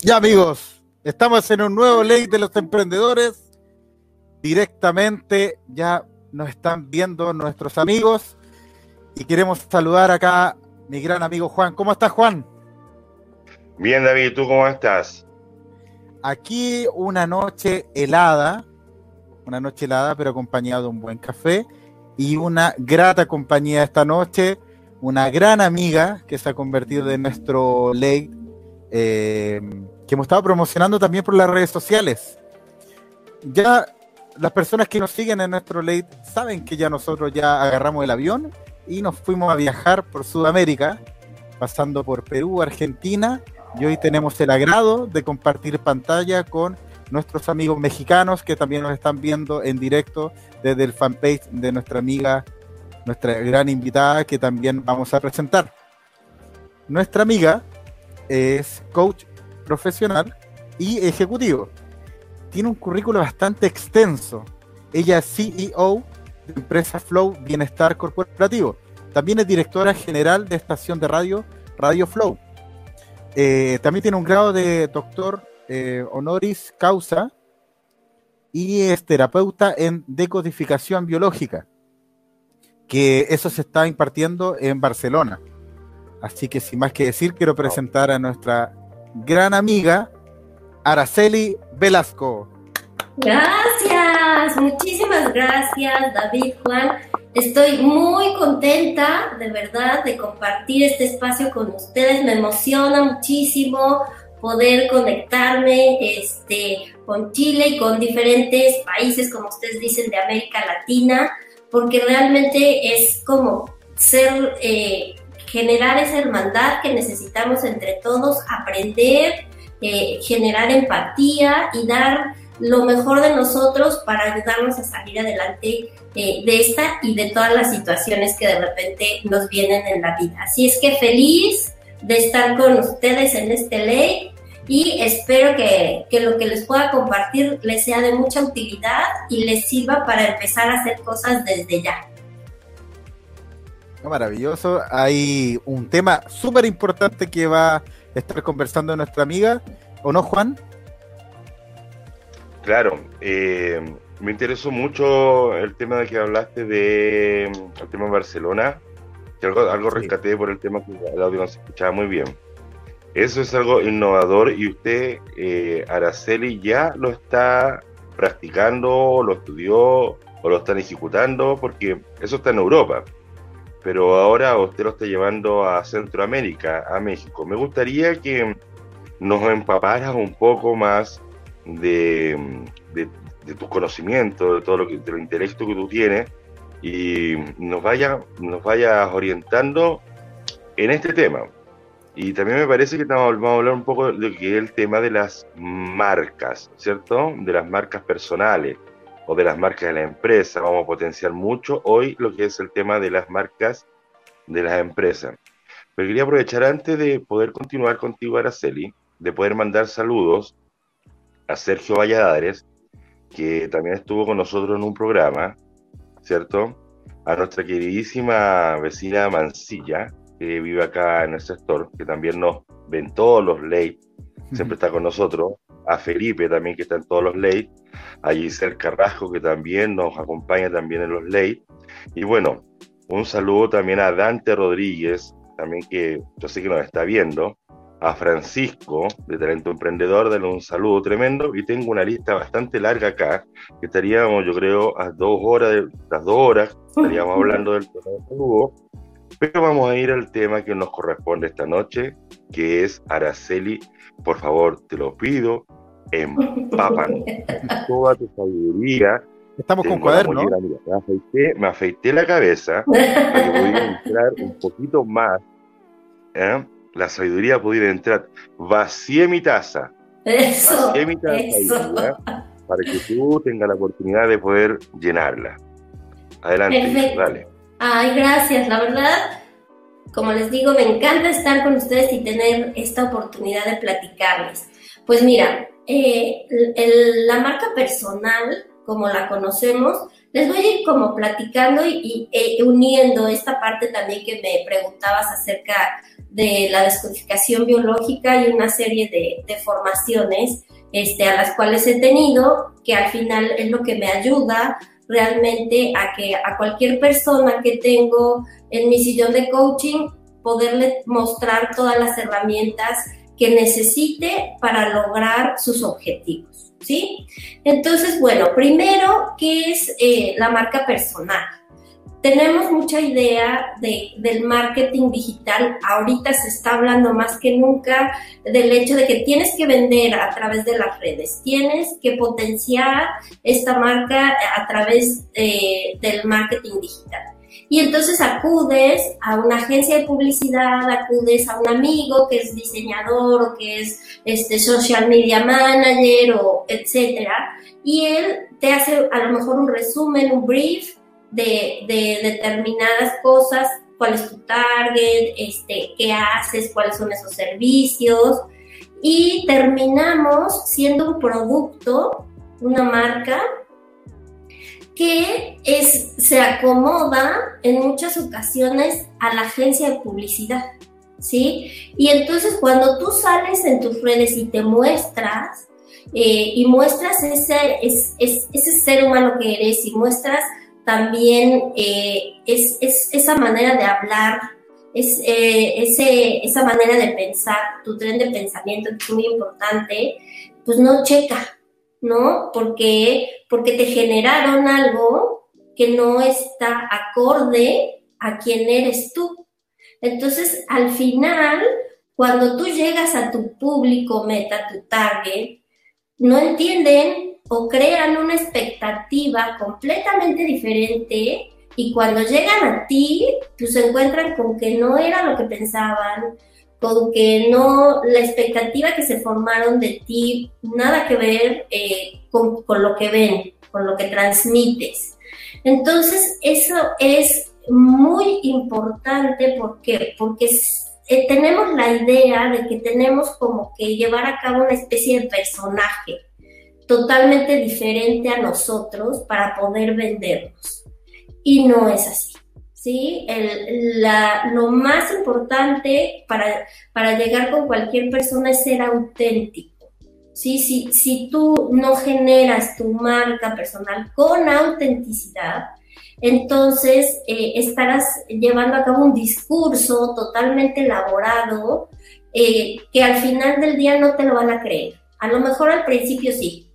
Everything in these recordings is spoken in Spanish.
Ya amigos, estamos en un nuevo ley de los emprendedores. Directamente ya nos están viendo nuestros amigos y queremos saludar acá a mi gran amigo Juan. ¿Cómo estás Juan? Bien David, ¿tú cómo estás? Aquí una noche helada, una noche helada pero acompañado de un buen café y una grata compañía esta noche, una gran amiga que se ha convertido en nuestro ley eh, que hemos estado promocionando también por las redes sociales. Ya las personas que nos siguen en nuestro late saben que ya nosotros ya agarramos el avión y nos fuimos a viajar por Sudamérica, pasando por Perú, Argentina, y hoy tenemos el agrado de compartir pantalla con nuestros amigos mexicanos que también nos están viendo en directo desde el fanpage de nuestra amiga, nuestra gran invitada que también vamos a presentar. Nuestra amiga es coach profesional y ejecutivo. Tiene un currículo bastante extenso. Ella es CEO de empresa Flow Bienestar Corporativo. También es directora general de estación de radio Radio Flow. Eh, también tiene un grado de doctor eh, honoris causa y es terapeuta en decodificación biológica, que eso se está impartiendo en Barcelona. Así que sin más que decir, quiero presentar a nuestra gran amiga Araceli Velasco. Gracias, muchísimas gracias David Juan. Estoy muy contenta de verdad de compartir este espacio con ustedes. Me emociona muchísimo poder conectarme este, con Chile y con diferentes países, como ustedes dicen, de América Latina, porque realmente es como ser eh, generar esa hermandad que necesitamos entre todos, aprender, eh, generar empatía y dar lo mejor de nosotros para ayudarnos a salir adelante eh, de esta y de todas las situaciones que de repente nos vienen en la vida. Así es que feliz de estar con ustedes en este ley y espero que, que, lo que les pueda compartir les sea de mucha utilidad y les sirva para empezar a hacer cosas desde ya. Maravilloso. Hay un tema súper importante que va a estar conversando nuestra amiga, ¿o no, Juan? Claro, eh, me interesó mucho el tema de que hablaste de el tema de Barcelona, que algo, algo rescaté por el tema que el audio no se escuchaba muy bien. Eso es algo innovador y usted, eh, Araceli, ya lo está practicando, lo estudió o lo están ejecutando, porque eso está en Europa pero ahora usted lo está llevando a Centroamérica, a México. Me gustaría que nos empaparas un poco más de, tus conocimientos, de todo lo que, de intelecto que tú tienes y nos vaya, nos vayas orientando en este tema. Y también me parece que vamos a hablar un poco de tema de las marcas, ¿cierto? De las marcas personales o de las marcas de la empresa. Vamos a potenciar mucho hoy lo que es el tema de las marcas de las empresas. Pero quería aprovechar antes de poder continuar contigo, Araceli, de poder mandar saludos a Sergio Valladares, que también estuvo con nosotros en un programa, ¿cierto? A nuestra queridísima vecina Mancilla, que vive acá en el sector, que también nos ven todos los late, siempre está con nosotros, a Felipe también, que está en todos los late, a Giselle Carrasco, que también nos acompaña también en los late, y bueno, un saludo también a Dante Rodríguez, también que yo sé que nos está viendo, a Francisco de Talento Emprendedor, darle un saludo tremendo. Y tengo una lista bastante larga acá, que estaríamos yo creo a dos horas, las dos horas, estaríamos hablando del tema de saludo, pero vamos a ir al tema que nos corresponde esta noche, que es Araceli, por favor, te lo pido, empápanos toda tu sabiduría. Estamos con cuaderno. Me afeité, me afeité la cabeza para que pudiera entrar un poquito más. ¿eh? La sabiduría pudiera entrar. Vacié mi taza. Eso, Vacié mi taza eso. para que tú tengas la oportunidad de poder llenarla. Adelante, Perfecto. dale. Ay, gracias. La verdad, como les digo, me encanta estar con ustedes y tener esta oportunidad de platicarles. Pues mira, eh, la marca personal, como la conocemos, les voy a ir como platicando y, e uniendo esta parte también que me preguntabas acerca de la descodificación biológica y una serie de, de formaciones este, a las cuales he tenido, que al final es lo que me ayuda realmente a que a cualquier persona que tengo en mi sillón de coaching, poderle mostrar todas las herramientas que necesite para lograr sus objetivos, ¿sí? Entonces, bueno, primero, ¿qué es eh, la marca personal? tenemos mucha idea de, del marketing digital. Ahorita se está hablando más que nunca del hecho de que tienes que vender a través de las redes, tienes que potenciar esta marca a través eh, del marketing digital. Y entonces acudes a una agencia de publicidad, acudes a un amigo que es diseñador o que es este social media manager o etcétera, y él te hace a lo mejor un resumen, un brief de, determinadas cosas, cuál es tu target, este, qué haces, cuáles son esos servicios. Y terminamos siendo un producto, una marca, que es, se acomoda en muchas ocasiones a la agencia de publicidad. ¿Sí? Y entonces cuando tú sales en tus redes y te muestras, eh, y muestras ese, ese ser humano que eres y muestras también eh, es, esa manera de hablar, es eh, ese, esa manera de pensar, tu tren de pensamiento que es muy importante, pues no checa, ¿no? Porque, porque te generaron algo que no está acorde a quién eres tú. Entonces, al final, cuando tú llegas a tu público meta, tu target, no entienden o crean una expectativa completamente diferente y cuando llegan a ti, pues se encuentran con que no era lo que pensaban, con que no, la expectativa que se formaron de ti, nada que ver eh, con, lo que ven, con lo que transmites. Entonces, eso es muy importante porque, porque eh, tenemos la idea de que tenemos como que llevar a cabo una especie de personaje totalmente diferente a nosotros para poder vendernos. Y no es así. ¿Sí? lo más importante para, para llegar con cualquier persona es ser auténtico. ¿sí? Si, si tú no generas tu marca personal con autenticidad, entonces eh, estarás llevando a cabo un discurso totalmente elaborado eh, que al final del día no te lo van a creer. A lo mejor al principio sí,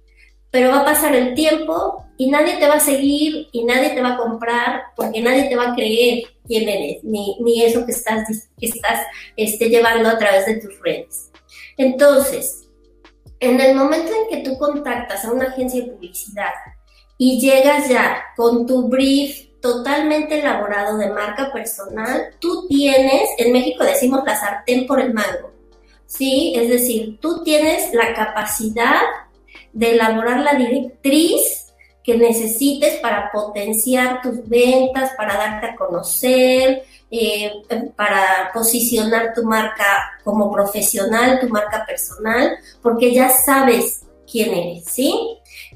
pero va a pasar el tiempo y nadie te va a seguir y nadie te va a comprar porque nadie te va a creer quién eres, ni, ni eso que estás, que estás este, llevando a través de tus redes. Entonces, en el momento en que tú contactas a una agencia de publicidad y llegas ya con tu brief totalmente elaborado de marca personal, tú tienes, en México decimos la sartén por el mango, ¿sí? Es decir, tú tienes la capacidad de elaborar la directriz que necesites para potenciar tus ventas, para darte a conocer, eh, para posicionar tu marca como profesional, tu marca personal, porque ya sabes quién eres, ¿sí?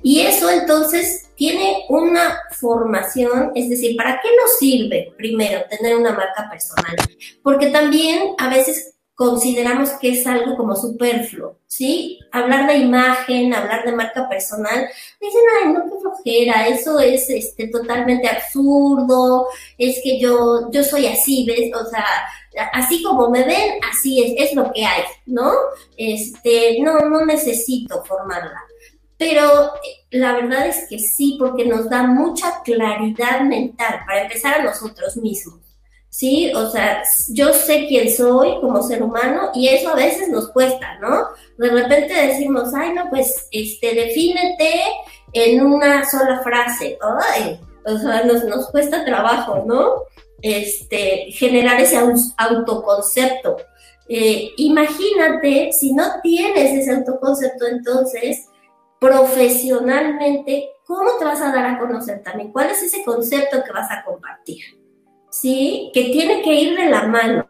Y eso entonces tiene una formación, es decir, ¿para qué nos sirve primero tener una marca personal? Porque también a veces consideramos que es algo como superfluo, ¿sí? Hablar de imagen, hablar de marca personal, dicen, ay, no, qué flojera, eso es este, totalmente absurdo, es que yo, yo soy así, ¿ves? O sea, así como me ven, así es, es lo que hay, ¿no? Este, no, no necesito formarla. Pero eh, la verdad es que sí, porque nos da mucha claridad mental para empezar a nosotros mismos. ¿Sí? O sea, yo sé quién soy como ser humano y eso a veces nos cuesta, ¿no? De repente decimos, ay, no, pues, este, defínete en una sola frase, o sea, nos, nos cuesta trabajo, ¿no? Este, generar ese autoconcepto. Eh, imagínate si no tienes ese autoconcepto, entonces, profesionalmente, ¿cómo te vas a dar a conocer también? ¿Cuál es ese concepto que vas a compartir? ¿Sí? Que tiene que ir de la mano.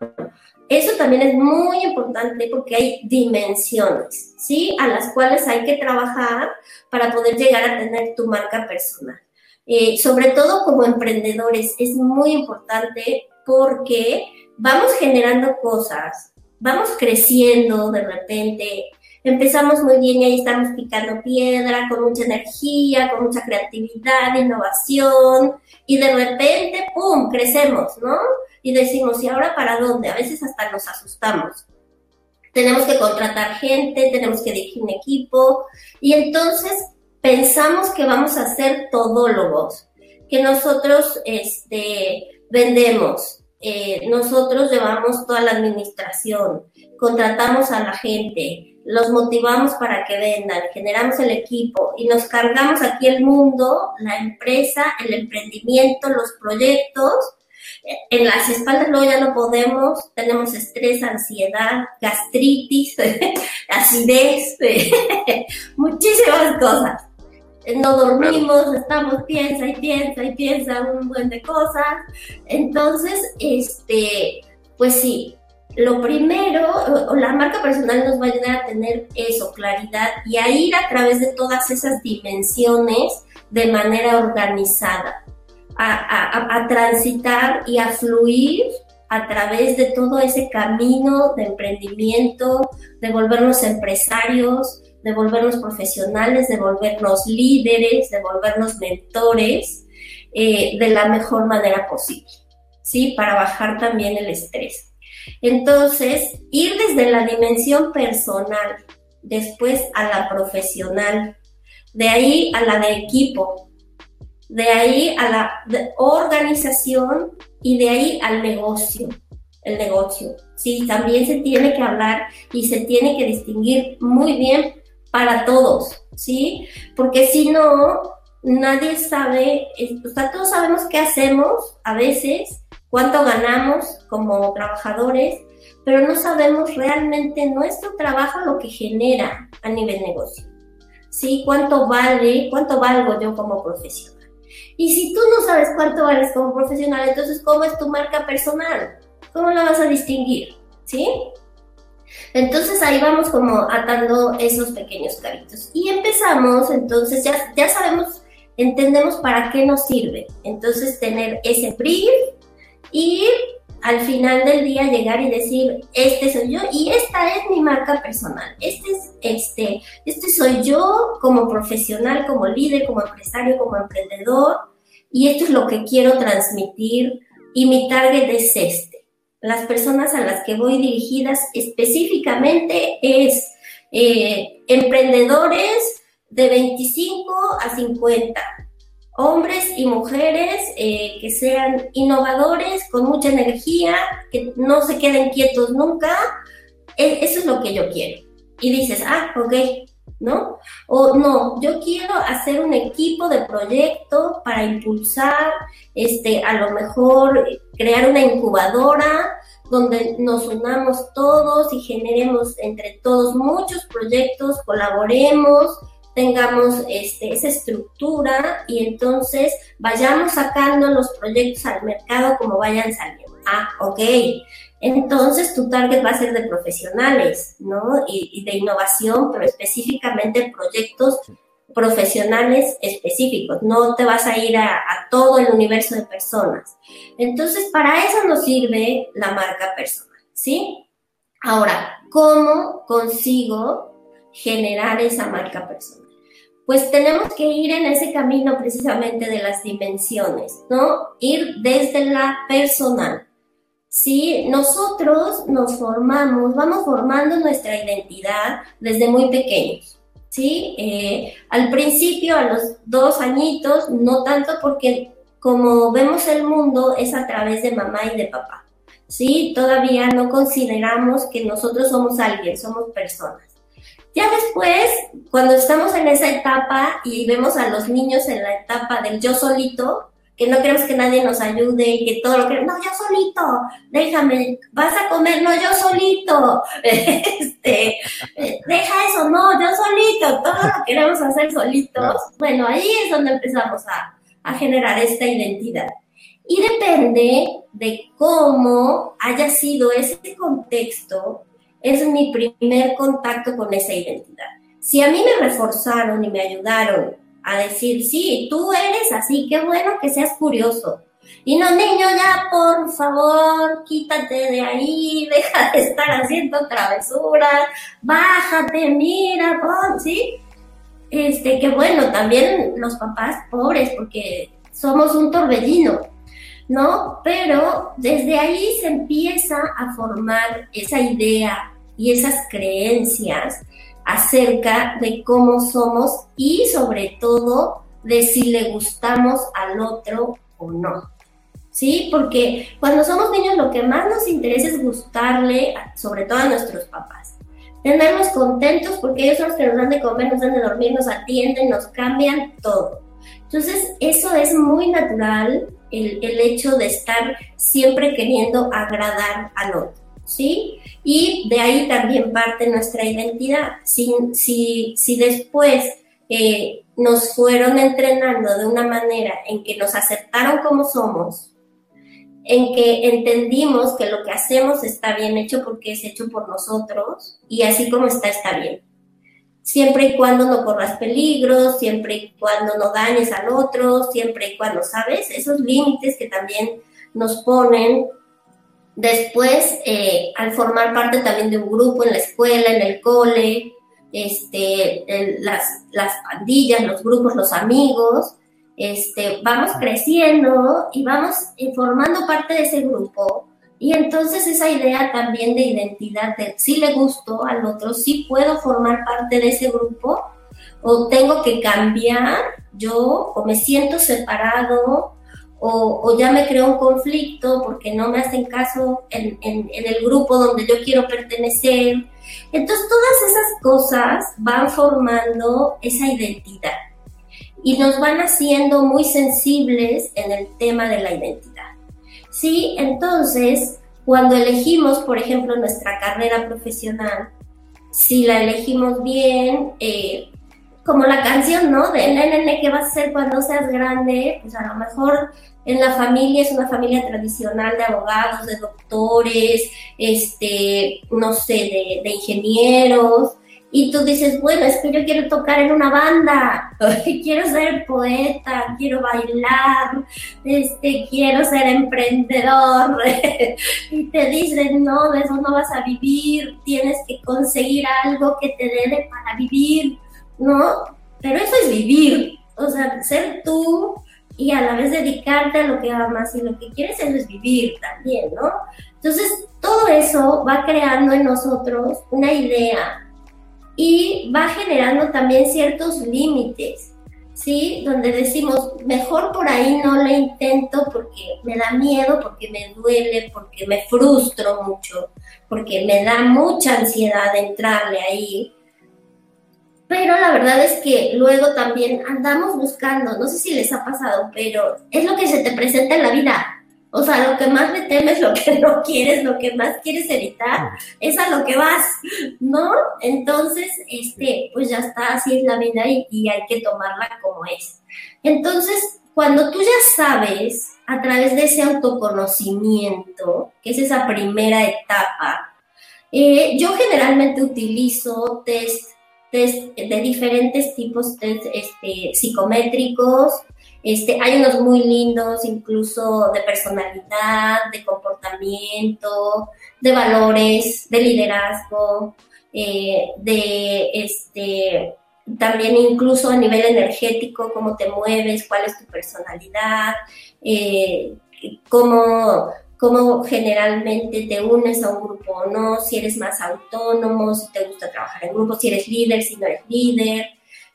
Eso también es muy importante porque hay dimensiones, ¿sí? A las cuales hay que trabajar para poder llegar a tener tu marca personal. Eh, sobre todo como emprendedores, es muy importante porque vamos generando cosas, vamos creciendo de repente, empezamos muy bien y ahí estamos picando piedra, con mucha energía, con mucha creatividad, innovación, y de repente, ¡pum!, crecemos, ¿no? Y decimos, ¿y ahora para dónde? A veces hasta nos asustamos. Tenemos que contratar gente, tenemos que dirigir un equipo, y entonces pensamos que vamos a ser todólogos, que nosotros este, vendemos, eh, nosotros llevamos toda la administración, contratamos a la gente, los motivamos para que vendan, generamos el equipo y nos cargamos aquí el mundo, la empresa, el emprendimiento, los proyectos. En las espaldas luego ya no podemos, tenemos estrés, ansiedad, gastritis, acidez, muchísimas cosas. No dormimos, estamos piensa y piensa y piensa un buen de cosas. Entonces, este, pues sí, lo primero, la marca personal nos va a ayudar a tener eso, claridad, y a ir a través de todas esas dimensiones de manera organizada, a, transitar y a fluir a través de todo ese camino de emprendimiento, de volvernos empresarios, de volvernos profesionales, de volvernos líderes, de volvernos mentores eh, de la mejor manera posible, ¿sí? Para bajar también el estrés. Entonces, ir desde la dimensión personal, después a la profesional, de ahí a la de equipo, de ahí a la organización y de ahí al negocio, el negocio. Sí, también se tiene que hablar y se tiene que distinguir muy bien para todos, ¿sí? Porque si no, nadie sabe, o sea, todos sabemos qué hacemos a veces, cuánto ganamos como trabajadores, pero no sabemos realmente nuestro trabajo lo que genera a nivel negocio. ¿Sí? ¿Cuánto vale, cuánto valgo yo como profesional? Y si tú no sabes cuánto vales como profesional, entonces ¿cómo es tu marca personal? ¿Cómo la vas a distinguir? ¿Sí? Entonces ahí vamos como atando esos pequeños cabitos. Y empezamos, entonces ya, ya sabemos, entendemos para qué nos sirve. Entonces tener ese brief, y al final del día llegar y decir, este soy yo y esta es mi marca personal. Este es este, este soy yo como profesional, como líder, como empresario, como emprendedor y esto es lo que quiero transmitir y mi target es este. Las personas a las que voy dirigidas específicamente es eh, emprendedores de 25 a 50 hombres y mujeres eh, que sean innovadores, con mucha energía, que no se queden quietos nunca. E, eso es lo que yo quiero. Y dices, ah, ok, ¿no? O no, yo quiero hacer un equipo de proyecto para impulsar, este, a lo mejor crear una incubadora donde nos unamos todos y generemos entre todos muchos proyectos, colaboremos, tengamos este, esa estructura y entonces vayamos sacando los proyectos al mercado como vayan saliendo. Ah, ok. Entonces tu target va a ser de profesionales, ¿no? Y, de innovación, pero específicamente proyectos profesionales específicos, no te vas a ir a, a, todo el universo de personas. Entonces, para eso nos sirve la marca personal, ¿sí? Ahora, ¿cómo consigo generar esa marca personal? Pues tenemos que ir en ese camino precisamente de las dimensiones, ¿no? Ir desde la personal. Si nosotros nos formamos, vamos formando nuestra identidad desde muy pequeños, ¿sí? Eh, al principio, a los dos añitos, no tanto porque como vemos el mundo es a través de mamá y de papá, ¿sí? Todavía no consideramos que nosotros somos alguien, somos personas. Ya después, cuando estamos en esa etapa y vemos a los niños en la etapa del yo solito, que no queremos que nadie nos ayude y que todo lo que, no, yo solito, déjame, vas a comer, no, yo solito, este, deja eso, no, yo solito, todo lo queremos hacer solitos. Bueno, ahí es donde empezamos a, a generar esta identidad. Y depende de cómo haya sido ese contexto es mi primer contacto con esa identidad. Si a mí me reforzaron y me ayudaron a decir, sí, tú eres así, qué bueno que seas curioso, Y no, niño, ya por favor, quítate de ahí, deja de estar haciendo travesuras, bájate, mira, pon, ¿sí? Este, que bueno, también los papás pobres, porque somos un torbellino, ¿no? Pero desde ahí se empieza a formar esa idea y esas creencias acerca de cómo somos y sobre todo de si le gustamos al otro o no. ¿Sí? Porque cuando somos niños lo que más nos interesa es gustarle, sobre todo a nuestros papás. Tenerlos contentos porque ellos son los que nos dan de comer, nos dan de dormir, nos atienden, nos cambian todo. Entonces, eso es muy natural, el, el hecho de estar siempre queriendo agradar al otro. ¿sí? Y de ahí también parte nuestra identidad. Si, si, si después eh, nos fueron entrenando de una manera en que nos aceptaron como somos, en que entendimos que lo que hacemos está bien hecho porque es hecho por nosotros y así como está, está bien. Siempre y cuando no corras peligros, siempre y cuando no dañes al otro, siempre y cuando, ¿sabes? Esos límites que también nos ponen Después, eh, al formar parte también de un grupo en la escuela, en el cole, este, las, las pandillas, los grupos, los amigos, este, vamos creciendo y vamos eh, formando parte de ese grupo. Y entonces esa idea también de identidad, de si le gusto al otro, si puedo formar parte de ese grupo, o tengo que cambiar yo, o me siento separado, o, ya me creo un conflicto porque no me hacen caso en, el grupo donde yo quiero pertenecer. Entonces todas esas cosas van formando esa identidad y nos van haciendo muy sensibles en el tema de la identidad. Sí, entonces cuando elegimos, por ejemplo, nuestra carrera profesional, si la elegimos bien, eh, como la canción, ¿no? De nene, ¿qué vas a hacer cuando seas grande? Pues a lo mejor en la familia es una familia tradicional de abogados, de doctores, este, no sé, de, ingenieros. Y tú dices, bueno, es que yo quiero tocar en una banda, quiero ser poeta, quiero bailar, este, quiero ser emprendedor. y te dicen, no, de eso no vas a vivir, tienes que conseguir algo que te dé para vivir ¿no? Pero eso es vivir, o sea, ser tú y a la vez dedicarte a lo que amas y lo que quieres, eso es vivir también, ¿no? Entonces, todo eso va creando en nosotros una idea y va generando también ciertos límites, ¿sí? Donde decimos, mejor por ahí no le intento porque me da miedo, porque me duele, porque me frustro mucho, porque me da mucha ansiedad entrarle ahí pero la verdad es que luego también andamos buscando, no sé si les ha pasado, pero es lo que se te presenta en la vida. O sea, lo que más le temes, lo que no quieres, lo que más quieres evitar, es a lo que vas, ¿no? Entonces, este, pues ya está, así es la vida y, y hay que tomarla como es. Entonces, cuando tú ya sabes, a través de ese autoconocimiento, que es esa primera etapa, eh, yo generalmente utilizo test test de diferentes tipos, test este, psicométricos. Este, hay unos muy lindos, incluso de personalidad, de comportamiento, de valores, de liderazgo, eh, de este, también incluso a nivel energético, cómo te mueves, cuál es tu personalidad, eh, cómo cómo generalmente te unes a un grupo o no, si eres más autónomo, si te gusta trabajar en grupo, si eres líder, si no eres líder,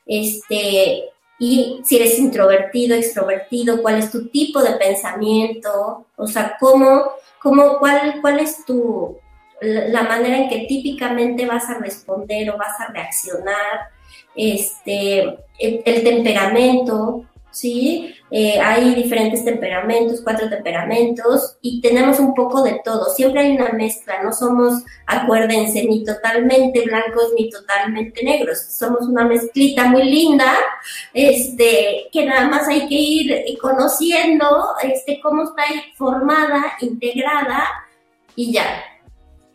este, y si eres introvertido, extrovertido, cuál es tu tipo de pensamiento, o sea, cómo, cómo, cuál, cuál es tu, la manera en que típicamente vas a responder o vas a reaccionar, este, el temperamento, ¿sí? Eh, hay diferentes temperamentos, cuatro temperamentos, y tenemos un poco de todo. Siempre hay una mezcla, no somos, acuérdense, ni totalmente blancos ni totalmente negros. Somos una mezclita muy linda, este, que nada más hay que ir conociendo, este, cómo está formada, integrada, y ya.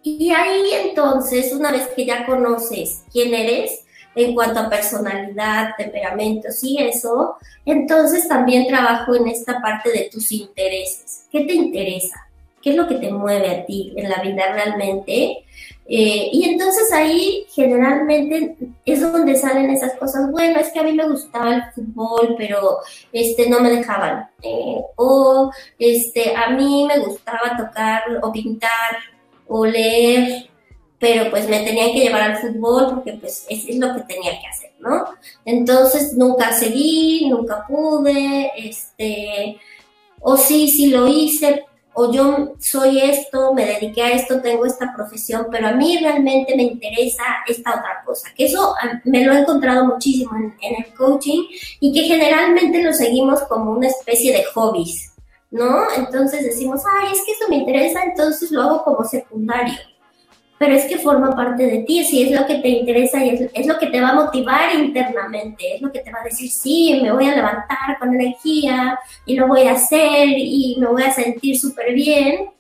Y ahí entonces, una vez que ya conoces quién eres, en cuanto a personalidad, temperamentos y eso, entonces también trabajo en esta parte de tus intereses. ¿Qué te interesa? ¿Qué es lo que te mueve a ti en la vida realmente? Eh, y entonces ahí generalmente es donde salen esas cosas. Bueno, es que a mí me gustaba el fútbol, pero este, no me dejaban. Eh, o este, a mí me gustaba tocar o pintar o leer, pero pues me tenían que llevar al fútbol porque pues es, lo que tenía que hacer, ¿no? Entonces nunca seguí, nunca pude, este, o sí, sí lo hice, o yo soy esto, me dediqué a esto, tengo esta profesión, pero a mí realmente me interesa esta otra cosa, que eso ah, me lo he encontrado muchísimo en, el coaching y que generalmente lo seguimos como una especie de hobbies, ¿no? Entonces decimos, ay, es que esto me interesa, entonces lo hago como secundario pero es que forma parte de ti, si es lo que te interesa y es, lo que te va a motivar internamente, es lo que te va a decir, sí, me voy a levantar con energía y lo voy a hacer y me voy a sentir súper bien,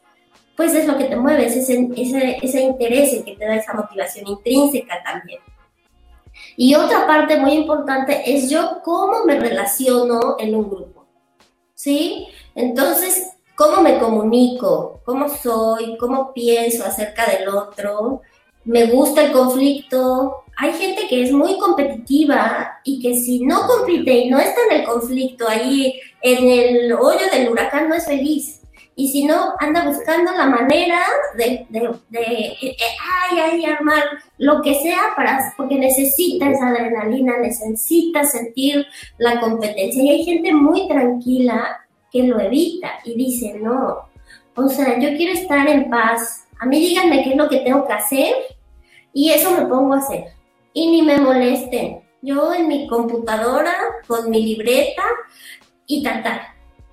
pues es lo que te mueve, es ese, ese, ese interés el que te da esa motivación intrínseca también. Y otra parte muy importante es yo cómo me relaciono en un grupo, ¿sí? Entonces, cómo me comunico, cómo soy, cómo pienso acerca del otro, me gusta el conflicto. Hay gente que es muy competitiva y que si no compite y no está en el conflicto ahí en el hoyo del huracán no es feliz. Y si no, anda buscando la manera de, de, de, ay, ay, armar lo que sea para, porque necesita esa adrenalina, necesita sentir la competencia. Y hay gente muy tranquila que lo evita y dice, no, o sea, yo quiero estar en paz, a mí díganme qué es lo que tengo que hacer y eso me pongo a hacer. Y ni me molesten, yo en mi computadora, con mi libreta y tal, tal,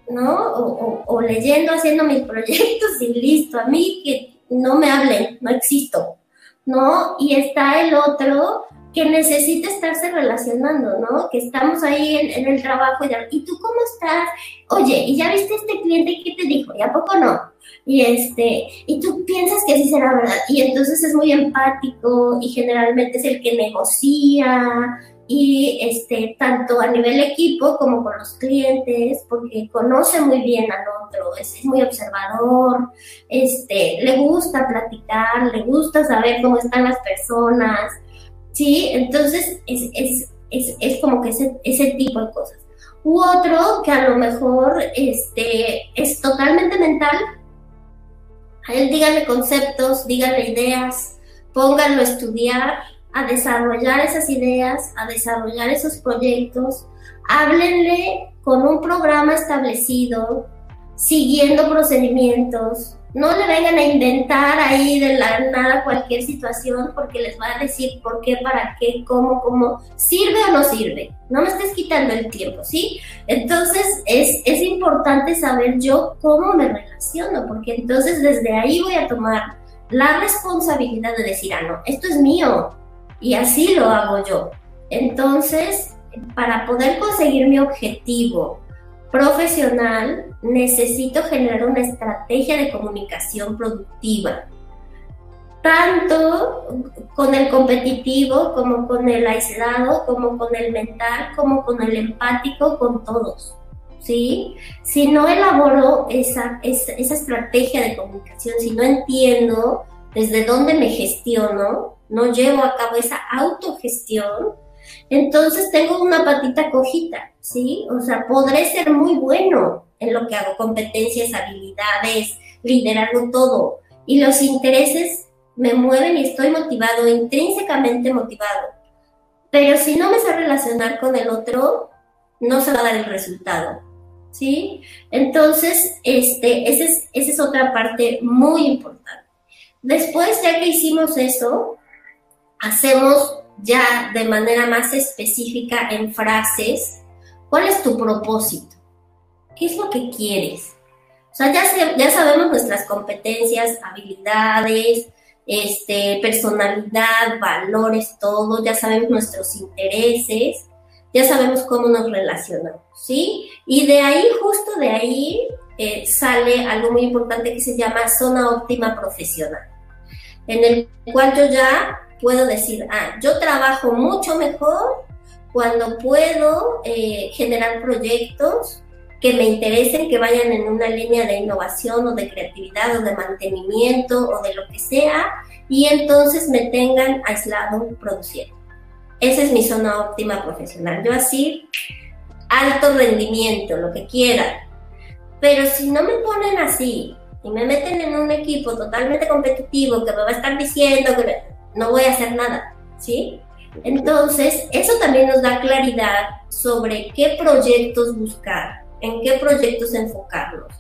¿no? O, o leyendo, haciendo mis proyectos y listo, a mí que no me hablen, no existo, ¿no? Y está el otro que necesita estarse relacionando, ¿no? Que estamos ahí en, el trabajo y, ¿y tú cómo estás? Oye, ¿y ya viste este cliente qué te dijo? ¿Y a poco no? Y este, y tú piensas que así será verdad. Y entonces es muy empático y generalmente es el que negocia y este, tanto a nivel equipo como con los clientes, porque conoce muy bien al otro, es, es, muy observador, este, le gusta platicar, le gusta saber cómo están las personas, ¿sí? Entonces es, es, es, es como que ese, ese, tipo de cosas. U otro que a lo mejor este, es totalmente mental, a él díganle conceptos, díganle ideas, pónganlo a estudiar, a desarrollar esas ideas, a desarrollar esos proyectos, háblenle con un programa establecido, siguiendo procedimientos, no le vengan a inventar ahí de la nada cualquier situación porque les va a decir por qué, para qué, cómo, cómo, sirve o no sirve. No me estés quitando el tiempo, ¿sí? Entonces es, es importante saber yo cómo me relaciono, porque entonces desde ahí voy a tomar la responsabilidad de decir, ah, no, esto es mío y así lo hago yo. Entonces, para poder conseguir mi objetivo, profesional, necesito generar una estrategia de comunicación productiva, tanto con el competitivo como con el aislado, como con el mental, como con el empático, con todos. ¿Sí? Si no elaboro esa, esa, esa estrategia de comunicación, si no entiendo desde dónde me gestiono, no llevo a cabo esa autogestión, entonces tengo una patita cojita, ¿sí? O sea, podré ser muy bueno en lo que hago, competencias, habilidades, liderazgo, todo. Y los intereses me mueven y estoy motivado, intrínsecamente motivado. Pero si no me sé relacionar con el otro, no se va a dar el resultado. ¿Sí? Entonces, este, es, esa es otra parte muy importante. Después, ya que hicimos eso, hacemos ya de manera más específica en frases, ¿cuál es tu propósito? ¿Qué es lo que quieres? O sea, ya, sabemos nuestras competencias, habilidades, este, personalidad, valores, todo, ya sabemos nuestros intereses, ya sabemos cómo nos relacionamos, ¿sí? Y de ahí, justo de ahí, eh, sale algo muy importante que se llama zona óptima profesional, en el cual yo ya puedo decir, ah, yo trabajo mucho mejor cuando puedo eh, generar proyectos que me interesen, que vayan en una línea de innovación o de creatividad o de mantenimiento o de lo que sea, y entonces me tengan aislado produciendo. Esa es mi zona óptima profesional. Yo así, alto rendimiento, lo que quieran. Pero si no me ponen así y me meten en un equipo totalmente competitivo que me va a estar diciendo que no voy a hacer nada, ¿sí? Entonces, eso también nos da claridad sobre qué proyectos buscar, en qué proyectos enfocarnos,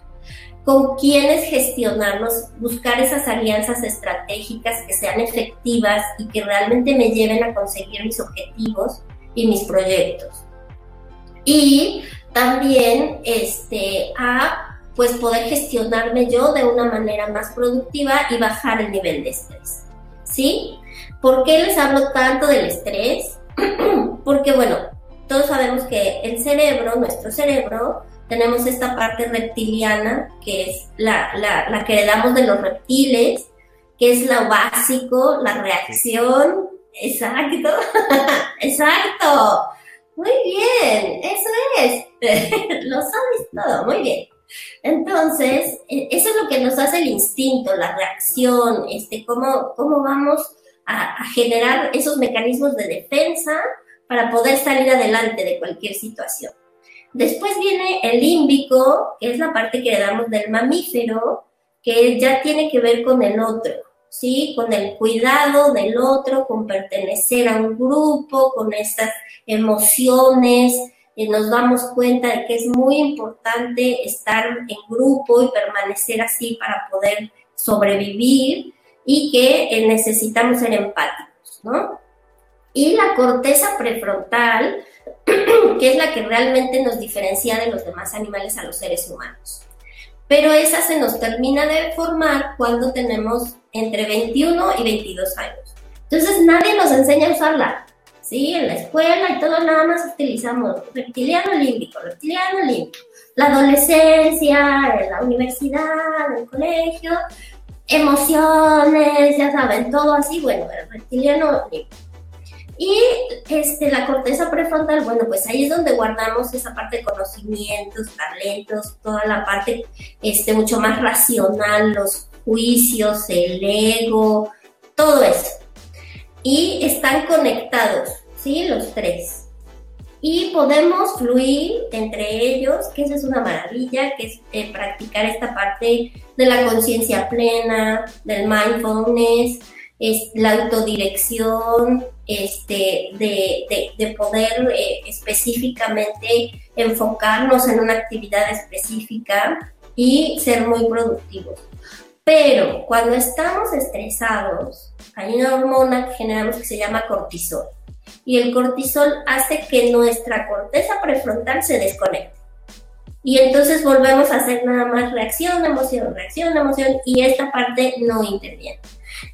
con quiénes gestionarnos, buscar esas alianzas estratégicas que sean efectivas y que realmente me lleven a conseguir mis objetivos y mis proyectos. Y también este, a pues poder gestionarme yo de una manera más productiva y bajar el nivel de estrés. ¿Sí? ¿Por qué les hablo tanto del estrés? Porque bueno, todos sabemos que el cerebro, nuestro cerebro, tenemos esta parte reptiliana, que es la, la, que heredamos de los reptiles, que es lo básico, la reacción. Exacto, exacto. Muy bien, eso es. lo sabes todo, muy bien. Entonces, e, eso es lo que nos hace el instinto, la reacción, este, cómo, cómo vamos a, a generar esos mecanismos de defensa para poder salir adelante de cualquier situación. Después viene el límbico, que es la parte que le damos del mamífero, que ya tiene que ver con el otro, ¿sí? Con el cuidado del otro, con pertenecer a un grupo, con estas emociones, y nos damos cuenta de que es muy importante estar en grupo y permanecer así para poder sobrevivir y que eh, necesitamos ser empáticos, ¿no? Y la corteza prefrontal, que es la que realmente nos diferencia de los demás animales a los seres humanos. Pero esa se nos termina de formar cuando tenemos entre 21 y 22 años. Entonces nadie nos enseña a usarla. ¿sí? En la escuela y todo, nada más utilizamos reptiliano límbico, reptiliano límbico. La adolescencia, en la universidad, el colegio, emociones, ya saben, todo así, bueno, el reptiliano límbico. Y este, la corteza prefrontal, bueno, pues ahí es donde guardamos esa parte de conocimientos, talentos, toda la parte este, mucho más racional, los juicios, el ego, todo eso y están conectados, ¿sí? Los tres. Y podemos fluir entre ellos, que eso es una maravilla, que es eh, practicar esta parte de la conciencia plena, del mindfulness, es la autodirección, este, de, de, poder eh, específicamente enfocarnos en una actividad específica y ser muy productivos. Pero cuando estamos estresados, hay una hormona que generamos que se llama cortisol. Y el cortisol hace que nuestra corteza prefrontal se desconecte. Y entonces volvemos a hacer nada más reacción, emoción, reacción, emoción, y esta parte no interviene.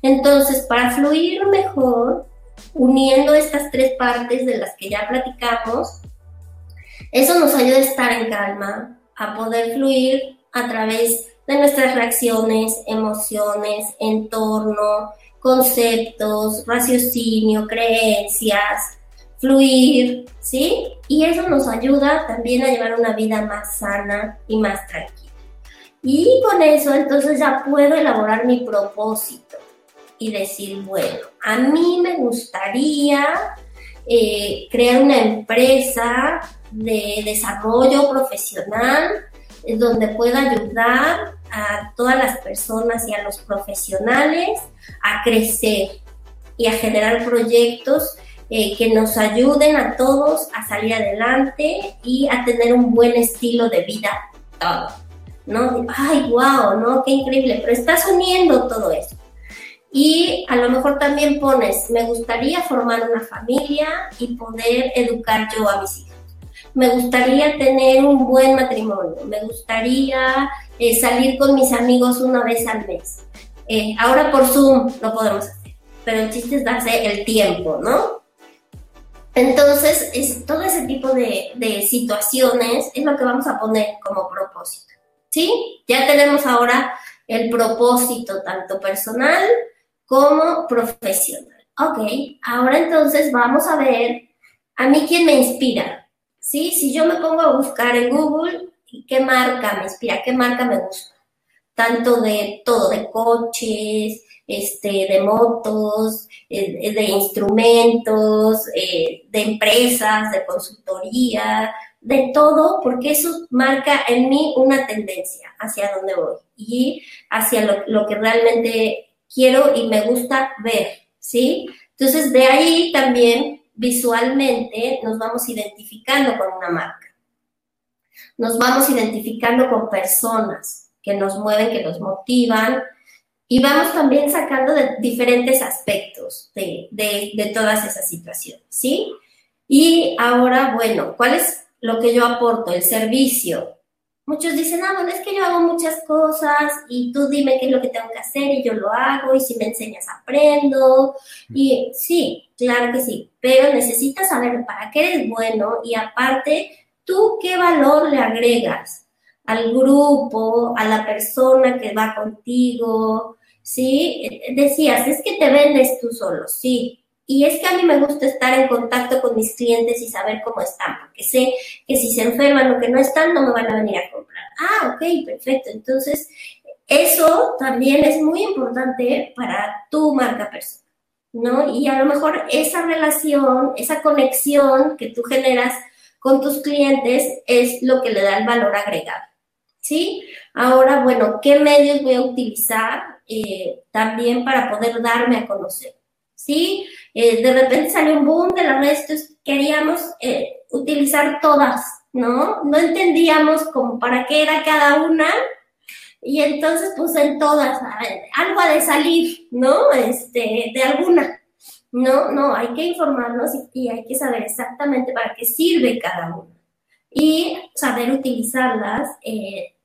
Entonces, para fluir mejor, uniendo estas tres partes de las que ya platicamos, eso nos ayuda a estar en calma, a poder fluir a través de nuestras reacciones, emociones, entorno, conceptos, raciocinio, creencias, fluir, ¿sí? Y eso nos ayuda también a llevar una vida más sana y más tranquila. Y con eso entonces ya puedo elaborar mi propósito y decir, bueno, a mí me gustaría eh, crear una empresa de desarrollo profesional donde pueda ayudar a todas las personas y a los profesionales a crecer y a generar proyectos eh, que nos ayuden a todos a salir adelante y a tener un buen estilo de vida todo. ¿No? Ay, wow, ¿no? Qué increíble, pero estás uniendo todo eso. Y a lo mejor también pones, me gustaría formar una familia y poder educar yo a mis hijos me gustaría tener un buen matrimonio, me gustaría eh, salir con mis amigos una vez al mes. Eh, ahora por Zoom no podemos hacer, pero el chiste es darse el tiempo, ¿no? Entonces, es, todo ese tipo de, de situaciones es lo que vamos a poner como propósito. ¿Sí? Ya tenemos ahora el propósito tanto personal como profesional. ok, ahora entonces vamos a ver a mí quién me inspira. ¿Sí? Si yo me pongo a buscar en Google, ¿qué marca me inspira? ¿Qué marca me gusta? Tanto de todo, de coches, este, de motos, eh, de instrumentos, eh, de empresas, de consultoría, de todo, porque eso marca en mí una tendencia hacia dónde voy y hacia lo, lo que realmente quiero y me gusta ver, ¿sí? Entonces, de ahí también visualmente nos vamos identificando con una marca. Nos vamos identificando con personas que nos mueven, que nos motivan, y vamos también sacando de diferentes aspectos de, de, de, todas esas situaciones, ¿sí? Y ahora, bueno, ¿cuál es lo que yo aporto? El servicio. Muchos dicen, ah, bueno, es que yo hago muchas cosas y tú dime qué es lo que tengo que hacer y yo lo hago y si me enseñas aprendo. Y sí, claro que sí, pero necesitas saber para qué eres bueno y aparte, tú qué valor le agregas al grupo, a la persona que va contigo, ¿sí? Decías, es que te vendes tú solo, sí, y es que a mí me gusta estar en contacto con mis clientes y saber cómo están, porque sé que si se enferman o que no están, no me van a venir a comprar. Ah, ok, perfecto. Entonces, eso también es muy importante para tu marca personal, ¿no? Y a lo mejor esa relación, esa conexión que tú generas con tus clientes es lo que le da el valor agregado, ¿sí? Ahora, bueno, ¿qué medios voy a utilizar eh, también para poder darme a conocer? ¿Sí? Eh, de repente salió un boom de las redes, queríamos eh, utilizar todas, ¿no? No entendíamos como para qué era cada una y entonces puse en todas, algo ha de salir, ¿no? Este, de alguna. No, no, hay que informarnos y, hay que saber exactamente para qué sirve cada una y saber utilizarlas eh,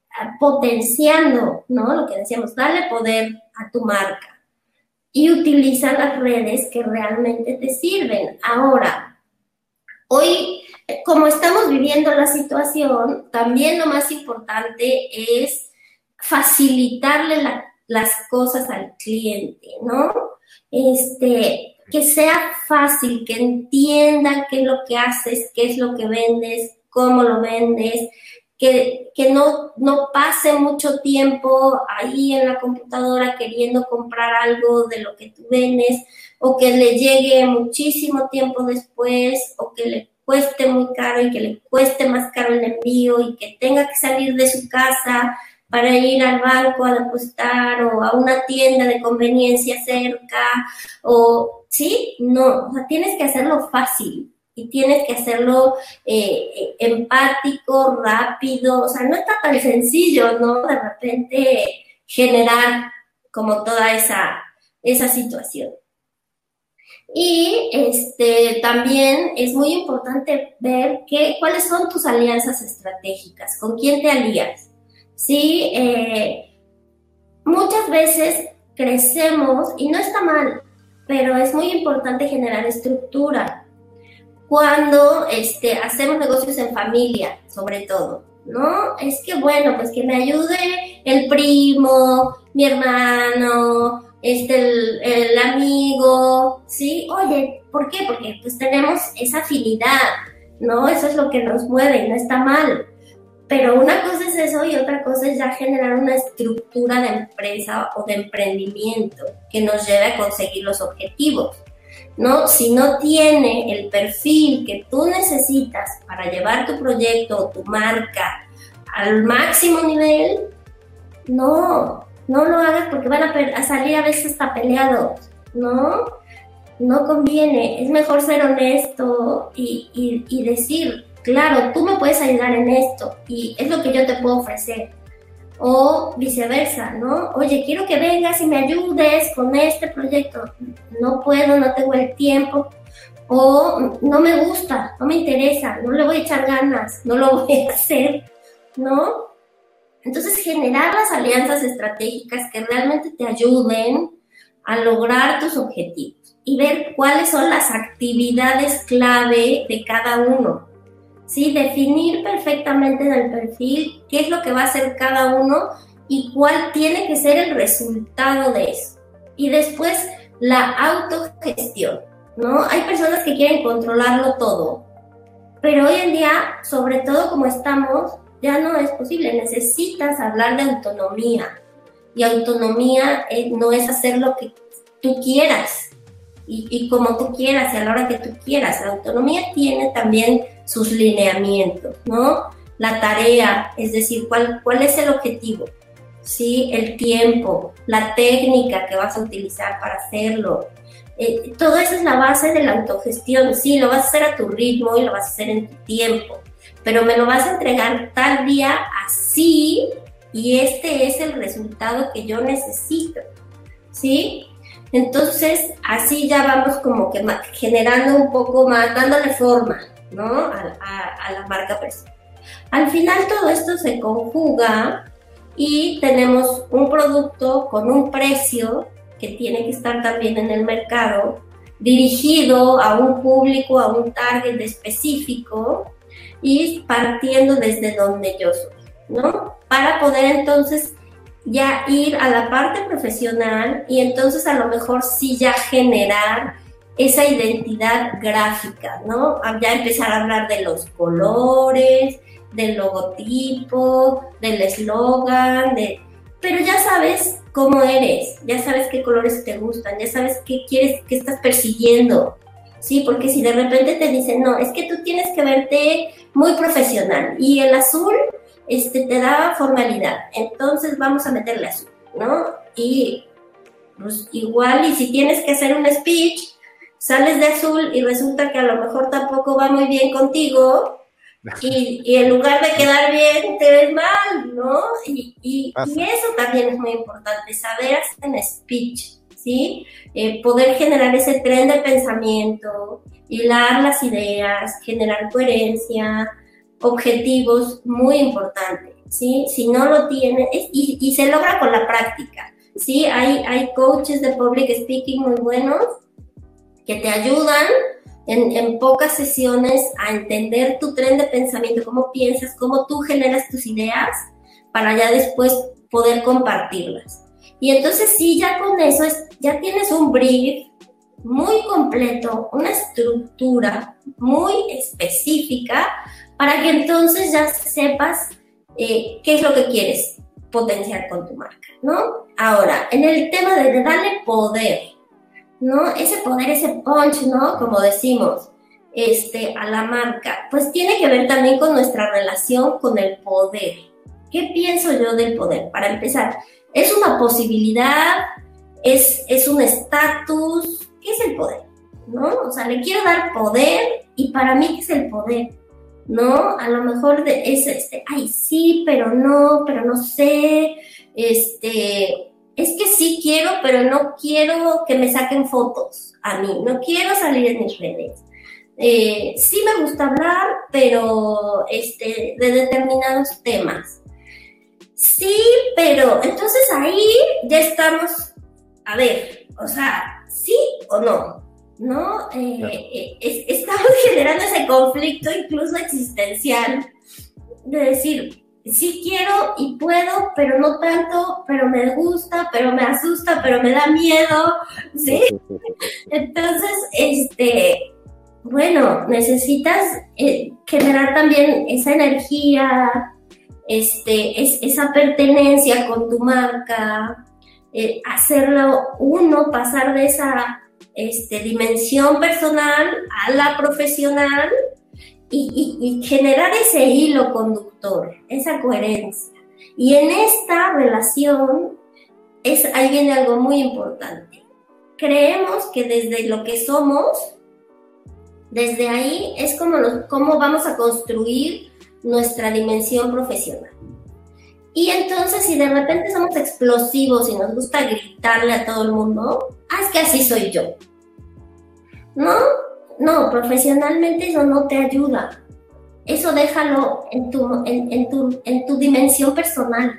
potenciando, ¿no? Lo que decíamos, darle poder a tu marca y utiliza las redes que realmente te sirven. Ahora, hoy, como estamos viviendo la situación, también lo más importante es facilitarle las cosas al cliente, ¿no? Este, que sea fácil, que entiendan qué es lo que haces, qué es lo que vendes, cómo lo vendes, que, que no, no pase mucho tiempo ahí en la computadora queriendo comprar algo de lo que tú vendes o que le llegue muchísimo tiempo después o que le cueste muy caro y que le cueste más caro el envío y que tenga que salir de su casa para ir al banco a depositar o a una tienda de conveniencia cerca o sí, no, tienes que hacerlo fácil, y tienes que hacerlo eh, eh, empático, rápido, o sea, no está tan sencillo, ¿no? De repente generar como toda esa, esa situación. Y este, también es muy importante ver qué, cuáles son tus alianzas estratégicas, con quién te alías. ¿Sí? Eh, muchas veces crecemos, y no está mal, pero es muy importante generar estructura, cuando este, hacemos negocios en familia, sobre todo, ¿no? Es que, bueno, pues que me ayude el primo, mi hermano, este, el, amigo, ¿sí? Oye, ¿por qué? Porque pues tenemos esa afinidad, ¿no? Eso es lo que nos mueve y no está mal. Pero una cosa es eso y otra cosa es ya generar una estructura de empresa o de emprendimiento que nos lleve a conseguir los objetivos. ¿No? Si no tiene el perfil que tú necesitas para llevar tu proyecto o tu marca al máximo nivel, no, no lo hagas porque van a, salir a veces hasta peleados, ¿no? No conviene, es mejor ser honesto y, y decir, claro, tú me puedes ayudar en esto y es lo que yo te puedo ofrecer o viceversa, ¿no? Oye, quiero que vengas y me ayudes con este proyecto. No puedo, no tengo el tiempo. O no me gusta, no me interesa, no le voy a echar ganas, no lo voy a hacer, ¿no? Entonces, generar las alianzas estratégicas que realmente te ayuden a lograr tus objetivos y ver cuáles son las actividades clave de cada uno. ¿Sí? Definir perfectamente en el perfil qué es lo que va a hacer cada uno y cuál tiene que ser el resultado de eso. Y después la autogestión, ¿no? Hay personas que quieren controlarlo todo, pero hoy en día, sobre todo como estamos, ya no es posible. Necesitas hablar de autonomía. Y autonomía eh, no es hacer lo que tú quieras y, y, como tú quieras y a la hora que tú quieras. La autonomía tiene también sus lineamientos, ¿no? La tarea, es decir, cuál, cuál es el objetivo, ¿sí? El tiempo, la técnica que vas a utilizar para hacerlo. Eh, todo eso es la base de la autogestión, sí, lo vas a hacer a tu ritmo y lo vas a hacer en tu tiempo, pero me lo vas a entregar tal día así y este es el resultado que yo necesito, ¿sí? Entonces, así ya vamos como que generando un poco más, dándole forma, ¿no? A, a la marca personal. Al final todo esto se conjuga y tenemos un producto con un precio que tiene que estar también en el mercado, dirigido a un público, a un target específico y partiendo desde donde yo soy, ¿no? Para poder entonces ya ir a la parte profesional y entonces a lo mejor sí ya generar esa identidad gráfica, ¿no? Ya empezar a hablar de los colores, del logotipo, del eslogan, de... Pero ya sabes cómo eres, ya sabes qué colores te gustan, ya sabes qué quieres, qué estás persiguiendo, ¿sí? Porque si de repente te dicen, no, es que tú tienes que verte muy profesional y el azul este, te da formalidad, entonces vamos a meterle azul, ¿no? Y pues igual, y si tienes que hacer un speech, sales de azul y resulta que a lo mejor tampoco va muy bien contigo, y, en lugar de quedar bien, te ves mal, ¿no? Y, y, eso también es muy importante, saber hacer un speech, ¿sí? Eh, poder generar ese tren de pensamiento, hilar las ideas, generar coherencia, objetivos, muy importante, ¿sí? Si no lo tienes, y, y se logra con la práctica, ¿sí? Hay, hay coaches de public speaking muy buenos que te ayudan en, pocas sesiones a entender tu tren de pensamiento, cómo piensas, cómo tú generas tus ideas para ya después poder compartirlas. Y entonces sí, ya con eso ya tienes un brief muy completo, una estructura muy específica para que entonces ya sepas eh, qué es lo que quieres potenciar con tu marca, ¿no? Ahora, en el tema de darle poder ¿no? Ese poder, ese punch, ¿no? Como decimos, este, a la marca, pues tiene que ver también con nuestra relación con el poder. ¿Qué pienso yo del poder? Para empezar, ¿es una posibilidad? ¿Es, es un estatus? ¿Qué es el poder? ¿No? O sea, le quiero dar poder y para mí, ¿qué es el poder? ¿No? A lo mejor de, es este, ay, sí, pero no, pero no sé, este, es que sí quiero, pero no quiero que me saquen fotos a mí, no quiero salir en mis redes. Eh, sí me gusta hablar, pero este, de determinados temas. Sí, pero entonces ahí ya estamos, a ver, o sea, sí o no, ¿no? Eh, eh, estamos generando ese conflicto incluso existencial de decir, sí quiero y puedo, pero no tanto, pero me gusta, pero me asusta, pero me da miedo, ¿sí? Entonces, este, bueno, necesitas eh, generar también esa energía, este, es, esa pertenencia con tu marca, eh, hacerlo uno, pasar de esa este, dimensión personal a la profesional y, generar ese hilo conductor, esa coherencia. Y en esta relación es, ahí viene algo muy importante. Creemos que desde lo que somos, desde ahí es como, como vamos a construir nuestra dimensión profesional. Y entonces si de repente somos explosivos y nos gusta gritarle a todo el mundo, ah, es que así soy yo. ¿No? No, profesionalmente eso no te ayuda. Eso déjalo en tu, en, tu, en tu dimensión personal.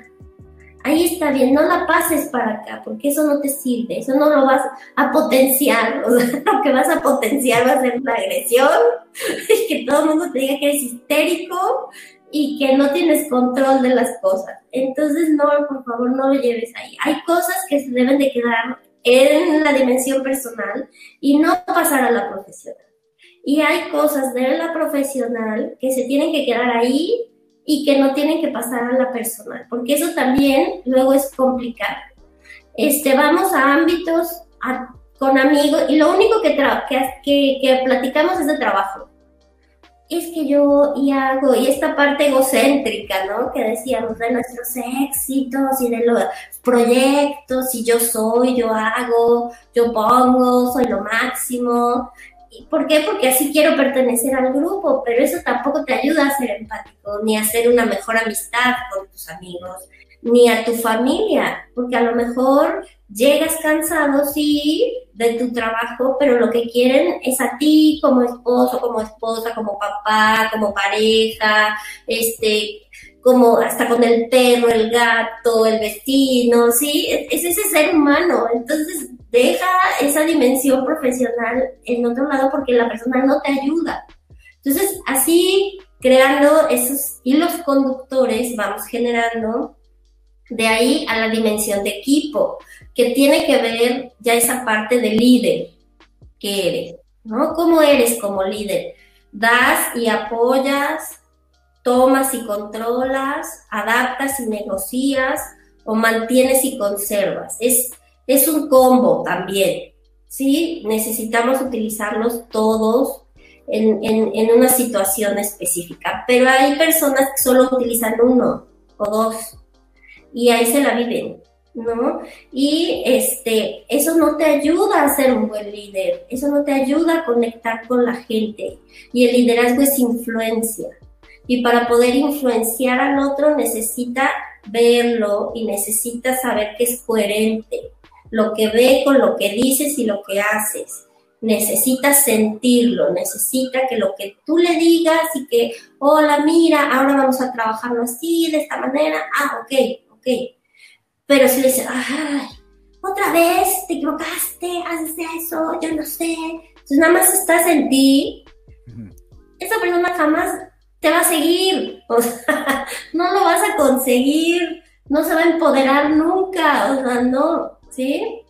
Ahí está bien, no la pases para acá, porque eso no te sirve, eso no lo vas a potenciar. lo que vas a potenciar va a ser la agresión, que todo el mundo te diga que eres histérico y que no tienes control de las cosas. Entonces, no, por favor, no lo lleves ahí. Hay cosas que se deben de quedar en la dimensión personal y no pasar a la profesional. Y hay cosas de la profesional que se tienen que quedar ahí y que no tienen que pasar a la personal, porque eso también luego es complicado. Este, vamos a ámbitos con amigos y lo único que, que, que platicamos es de trabajo es que yo y hago, y esta parte egocéntrica, ¿no? Que decíamos de nuestros éxitos y de los proyectos, y yo soy, yo hago, yo pongo, soy lo máximo. ¿Y ¿Por qué? Porque así quiero pertenecer al grupo, pero eso tampoco te ayuda a ser empático, ni a hacer una mejor amistad con tus amigos, ni a tu familia, porque a lo mejor llegas cansado, sí, de tu trabajo, pero lo que quieren es a ti como esposo, como esposa, como papá, como pareja, este, como hasta con el perro, el gato, el vecino, sí, es ese ser humano. Entonces, deja esa dimensión profesional en otro lado porque la persona no te ayuda. Entonces, así creando esos hilos conductores, vamos generando de ahí a la dimensión de equipo, que tiene que ver ya esa parte de líder que eres, ¿no? ¿Cómo eres como líder? Das y apoyas, tomas y controlas, adaptas y negocias o mantienes y conservas. Es, es un combo también, ¿sí? Necesitamos utilizarlos todos en, en, en una situación específica, pero hay personas que solo utilizan uno o dos y ahí se la viven, ¿no? Y este, eso no te ayuda a ser un buen líder, eso no te ayuda a conectar con la gente. Y el liderazgo es influencia. Y para poder influenciar al otro necesita verlo y necesita saber que es coherente, lo que ve con lo que dices y lo que haces. Necesita sentirlo, necesita que lo que tú le digas y que, hola, mira, ahora vamos a trabajarlo así, de esta manera, ah, ok, pero si le dices, ay, otra vez te equivocaste, haces eso, yo no sé. Entonces nada más estás en ti. Esa persona jamás te va a seguir. O sea, no lo vas a conseguir. No se va a empoderar nunca. O sea, no. ¿Sí?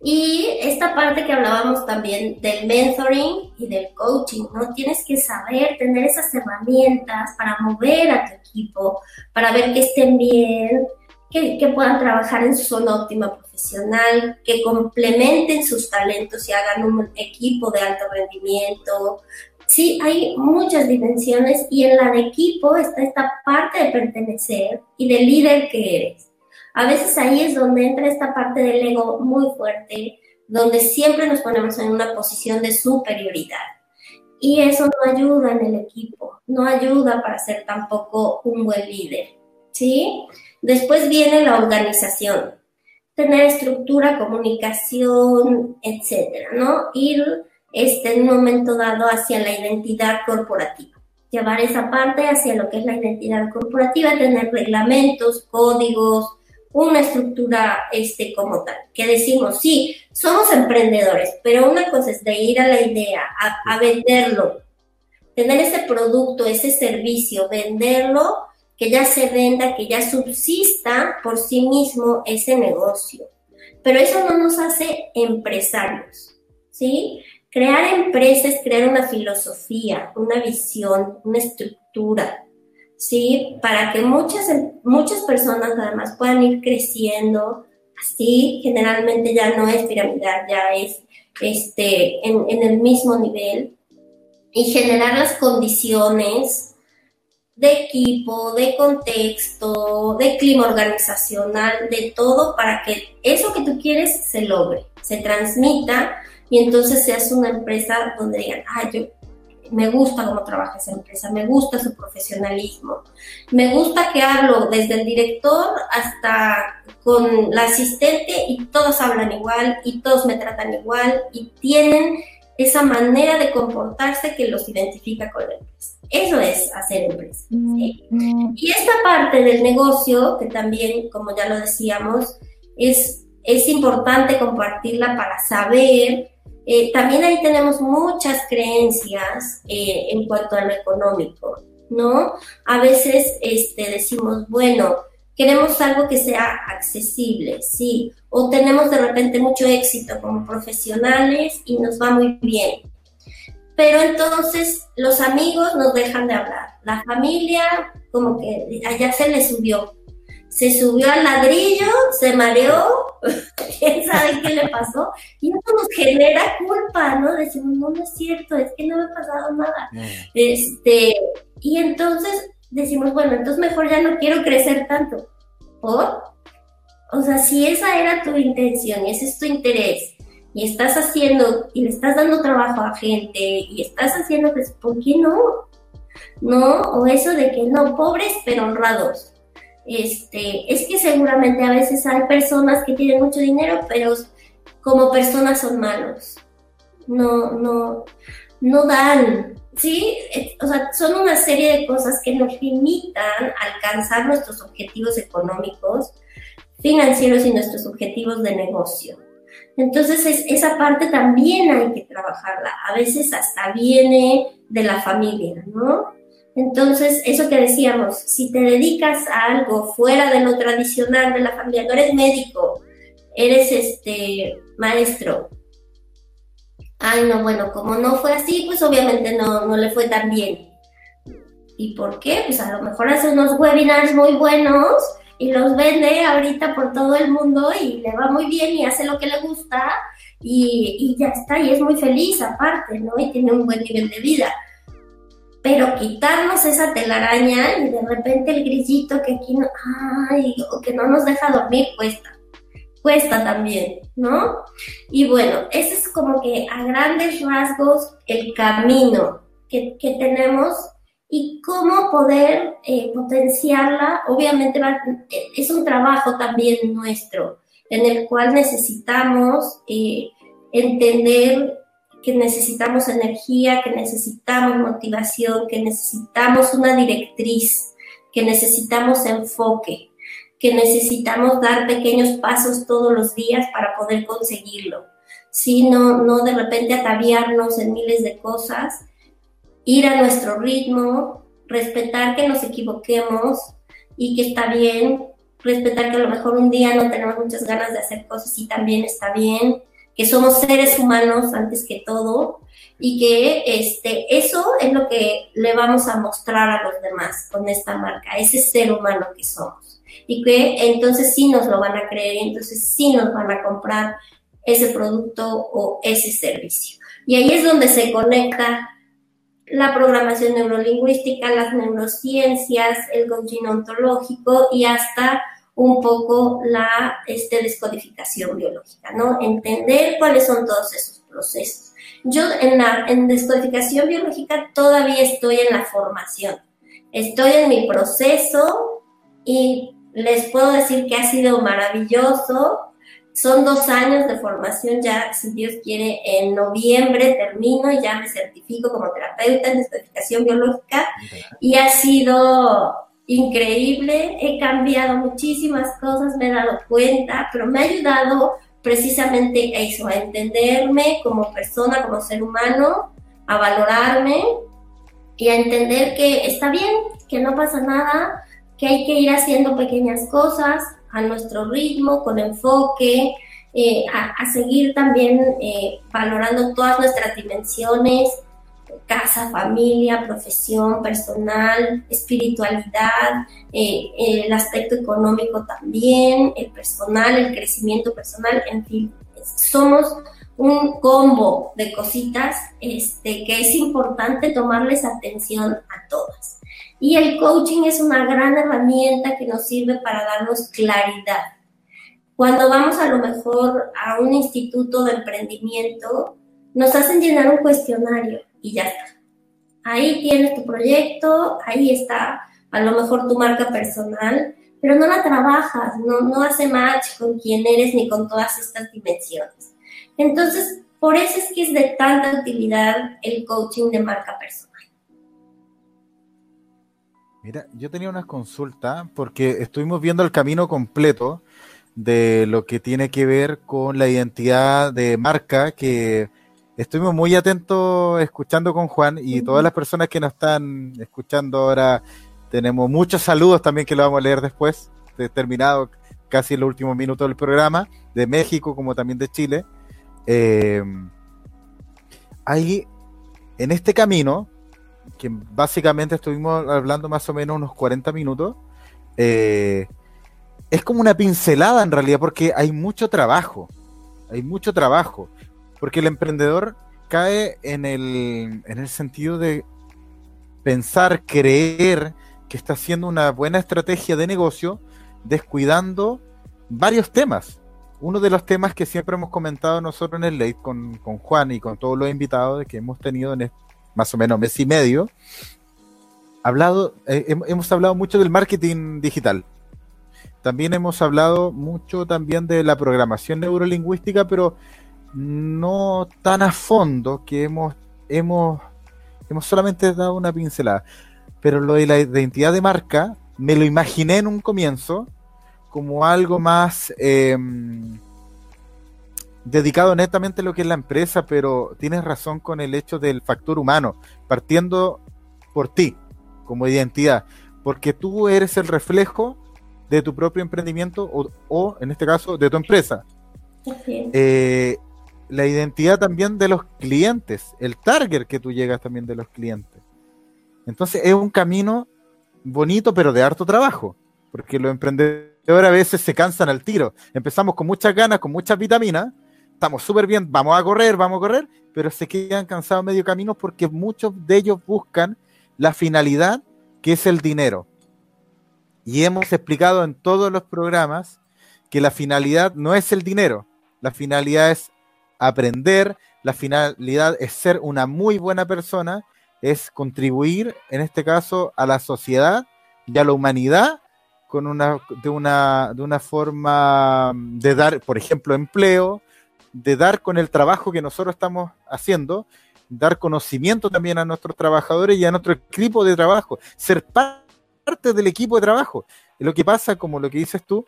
Y esta parte que hablábamos también del mentoring y del coaching, ¿no? Tienes que saber tener esas herramientas para mover a tu equipo, para ver que estén bien, que, que puedan trabajar en su zona óptima profesional, que complementen sus talentos y hagan un equipo de alto rendimiento. Sí, hay muchas dimensiones y en la de equipo está esta parte de pertenecer y de líder que eres a veces ahí es donde entra esta parte del ego muy fuerte, donde siempre nos ponemos en una posición de superioridad. Y eso no ayuda en el equipo, no ayuda para ser tampoco un buen líder, ¿sí? Después viene la organización, tener estructura, comunicación, etcétera, ¿no? Ir este, en un momento dado hacia la identidad corporativa. Llevar esa parte hacia lo que es la identidad corporativa, tener reglamentos, códigos, una estructura este, como tal, que decimos, sí, somos emprendedores, pero una cosa es de ir a la idea, a, venderlo, tener ese producto, ese servicio, venderlo, que ya se venda, que ya subsista por sí mismo ese negocio. Pero eso no nos hace empresarios, ¿sí? Crear empresas es crear una filosofía, una visión, una estructura, ¿sí? Para que muchas, muchas personas además puedan ir creciendo así, generalmente ya no es piramidal, ya es este, en, en el mismo nivel y generar las condiciones de equipo, de contexto, de clima organizacional, de todo para que eso que tú quieres se logre, se transmita y entonces seas una empresa donde digan, ah, yo me gusta cómo trabaja esa empresa, me gusta su profesionalismo, me gusta que hablo desde el director hasta con la asistente y todos hablan igual y todos me tratan igual y tienen esa manera de comportarse que los identifica con la empresa. Eso es hacer empresa. Mm-hmm. Y esta parte del negocio, que también, como ya lo decíamos, es, es importante compartirla para saber eh, también ahí tenemos muchas creencias eh, en cuanto a lo económico, ¿no? A veces este, decimos, bueno, queremos algo que sea accesible, sí, o tenemos de repente mucho éxito como profesionales y nos va muy bien. Pero entonces los amigos nos dejan de hablar, la familia como que allá se le subió, se subió al ladrillo, se mareó, quién sabe qué le pasó, y eso nos genera culpa, ¿no? Decimos, no, no es cierto, es que no me ha pasado nada. Este, y entonces decimos, bueno, entonces mejor ya no quiero crecer tanto. ¿Por? O sea, si esa era tu intención y ese es tu interés, y estás haciendo, y le estás dando trabajo a gente, y estás haciendo, pues, ¿por qué no? ¿No? O eso de que no, pobres pero honrados. Este, es que seguramente a veces hay personas que tienen mucho dinero, pero como personas son malos. No, no, no dan, ¿sí? O sea, son una serie de cosas que nos limitan a alcanzar nuestros objetivos económicos, financieros y nuestros objetivos de negocio. Entonces, esa parte también hay que trabajarla. A veces hasta viene de la familia, ¿no? Entonces, eso que decíamos, si te dedicas a algo fuera de lo tradicional de la familia, no eres médico, eres este maestro. Ay, no, bueno, como no fue así, pues obviamente no, no le fue tan bien. ¿Y por qué? Pues a lo mejor hace unos webinars muy buenos y los vende ahorita por todo el mundo y le va muy bien y hace lo que le gusta y, y ya está, y es muy feliz aparte, ¿no? Y tiene un buen nivel de vida pero quitarnos esa telaraña y de repente el grillito que aquí no, ay, o que no nos deja dormir cuesta, cuesta también, ¿no? Y bueno, ese es como que a grandes rasgos el camino que, tenemos y cómo poder eh, potenciarla. Obviamente es un trabajo también nuestro en el cual necesitamos eh, entender que necesitamos energía, que necesitamos motivación, que necesitamos una directriz, que necesitamos enfoque, que necesitamos dar pequeños pasos todos los días para poder conseguirlo. Si no, no de repente ataviarnos en miles de cosas, ir a nuestro ritmo, respetar que nos equivoquemos y que está bien, respetar que a lo mejor un día no tenemos muchas ganas de hacer cosas y también está bien, que somos seres humanos antes que todo y que este, eso es lo que le vamos a mostrar a los demás con esta marca, ese ser humano que somos. Y que entonces sí nos lo van a creer y entonces sí nos van a comprar ese producto o ese servicio. Y ahí es donde se conecta la programación neurolingüística, las neurociencias, el coaching ontológico y hasta un poco la este, descodificación biológica, ¿no? Entender cuáles son todos esos procesos. Yo en la en descodificación biológica todavía estoy en la formación, estoy en mi proceso y les puedo decir que ha sido maravilloso. Son dos años de formación, ya si Dios quiere, en noviembre termino y ya me certifico como terapeuta en descodificación biológica y ha sido increíble, he cambiado muchísimas cosas, me he dado cuenta, pero me ha ayudado precisamente a eso, a entenderme como persona, como ser humano, a valorarme y a entender que está bien, que no pasa nada, que hay que ir haciendo pequeñas cosas a nuestro ritmo, con enfoque, eh, a, seguir también eh, valorando todas nuestras dimensiones, casa, familia, profesión, personal, espiritualidad, eh, el aspecto económico también, el personal, el crecimiento personal, en fin, somos un combo de cositas este, que es importante tomarles atención a todas. Y el coaching es una gran herramienta que nos sirve para darnos claridad. Cuando vamos a lo mejor a un instituto de emprendimiento, nos hacen llenar un cuestionario y ya está. Ahí tienes tu proyecto, ahí está a lo mejor tu marca personal, pero no la trabajas, no, no hace match con quién eres ni con todas estas dimensiones. Entonces, por eso es que es de tanta utilidad el coaching de marca personal. Mira, yo tenía una consulta porque estuvimos viendo el camino completo de lo que tiene que ver con la identidad de marca que estuvimos muy atentos escuchando con Juan y todas las personas que nos están escuchando ahora, tenemos muchos saludos también que lo vamos a leer después. terminado casi en los últimos minutos del programa, de México como también de Chile. Eh, hay en este camino, que básicamente estuvimos hablando más o menos unos 40 minutos, eh, es como una pincelada en realidad, porque hay mucho trabajo, hay mucho trabajo, porque el emprendedor cae en el, en el sentido de pensar, creer que está haciendo una buena estrategia de negocio, descuidando varios temas. Uno de los temas que siempre hemos comentado nosotros en el Late con, con Juan y con todos los invitados que hemos tenido en más o menos mes y medio, hablado, eh, hemos hablado mucho del marketing digital. También hemos hablado mucho también de la programación neurolingüística, pero no tan a fondo que hemos, hemos, hemos solamente dado una pincelada. Pero lo de la identidad de marca, me lo imaginé en un comienzo como algo más em, dedicado netamente a lo que es la empresa, pero tienes razón con el hecho del factor humano, partiendo por ti como identidad, porque tú eres el reflejo de tu propio emprendimiento o, en este caso de tu empresa. Eh, la identidad también de los clientes, el target que tú llegas también de los clientes. Entonces es un camino bonito pero de harto trabajo, porque los emprendedores a veces se cansan al tiro. Empezamos con muchas ganas, con muchas vitaminas, estamos súper bien, vamos a correr, vamos a correr, pero se quedan cansados medio camino porque muchos de ellos buscan la finalidad que es el dinero. Y hemos explicado en todos los programas que la finalidad no es el dinero, la finalidad es aprender, la finalidad es ser una muy buena persona, es contribuir, en este caso, a la sociedad y a la humanidad con una, de, una, de una forma de dar, por ejemplo, empleo, de dar con el trabajo que nosotros estamos haciendo, dar conocimiento también a nuestros trabajadores y a nuestro equipo de trabajo, ser parte del equipo de trabajo. Lo que pasa, como lo que dices tú,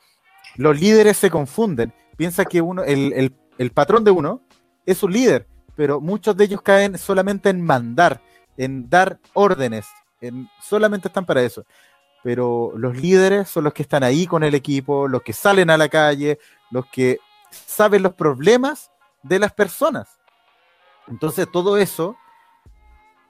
los líderes se confunden. Piensa que uno, el patrón de uno es un líder, pero muchos de ellos caen solamente en mandar, en dar órdenes, en, solamente están para eso pero los líderes son los que están ahí con el equipo, los que salen a la calle, los que saben los problemas de las personas. Entonces todo eso,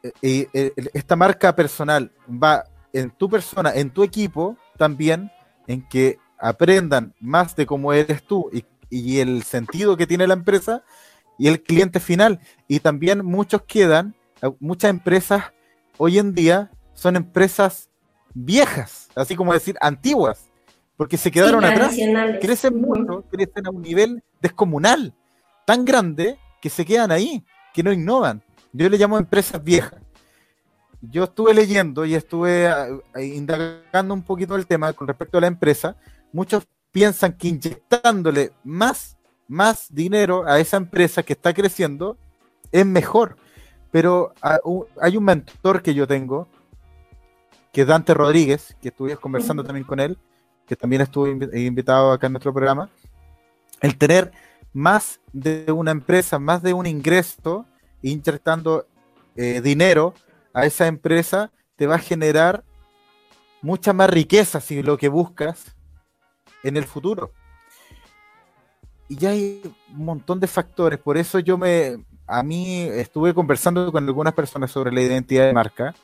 eh, eh, eh, esta marca personal va en tu persona, en tu equipo también, en que aprendan más de cómo eres tú y, y el sentido que tiene la empresa y el cliente final. Y también muchos quedan, muchas empresas hoy en día son empresas viejas, así como decir antiguas, porque se quedaron atrás, crecen mucho, crecen a un nivel descomunal, tan grande que se quedan ahí, que no innovan. Yo le llamo empresas viejas. Yo estuve leyendo y estuve ah, indagando un poquito el tema con respecto a la empresa. Muchos piensan que inyectándole más, más dinero a esa empresa que está creciendo es mejor. Pero hay un mentor que yo tengo que es Dante Rodríguez, que estuve conversando también con él, que también estuvo invitado acá en nuestro programa, el tener más de una empresa, más de un ingreso, inyectando eh, dinero a esa empresa, te va a generar mucha más riqueza si lo que buscas en el futuro. Y ya hay un montón de factores, por eso yo me, a mí estuve conversando con algunas personas sobre la identidad de marca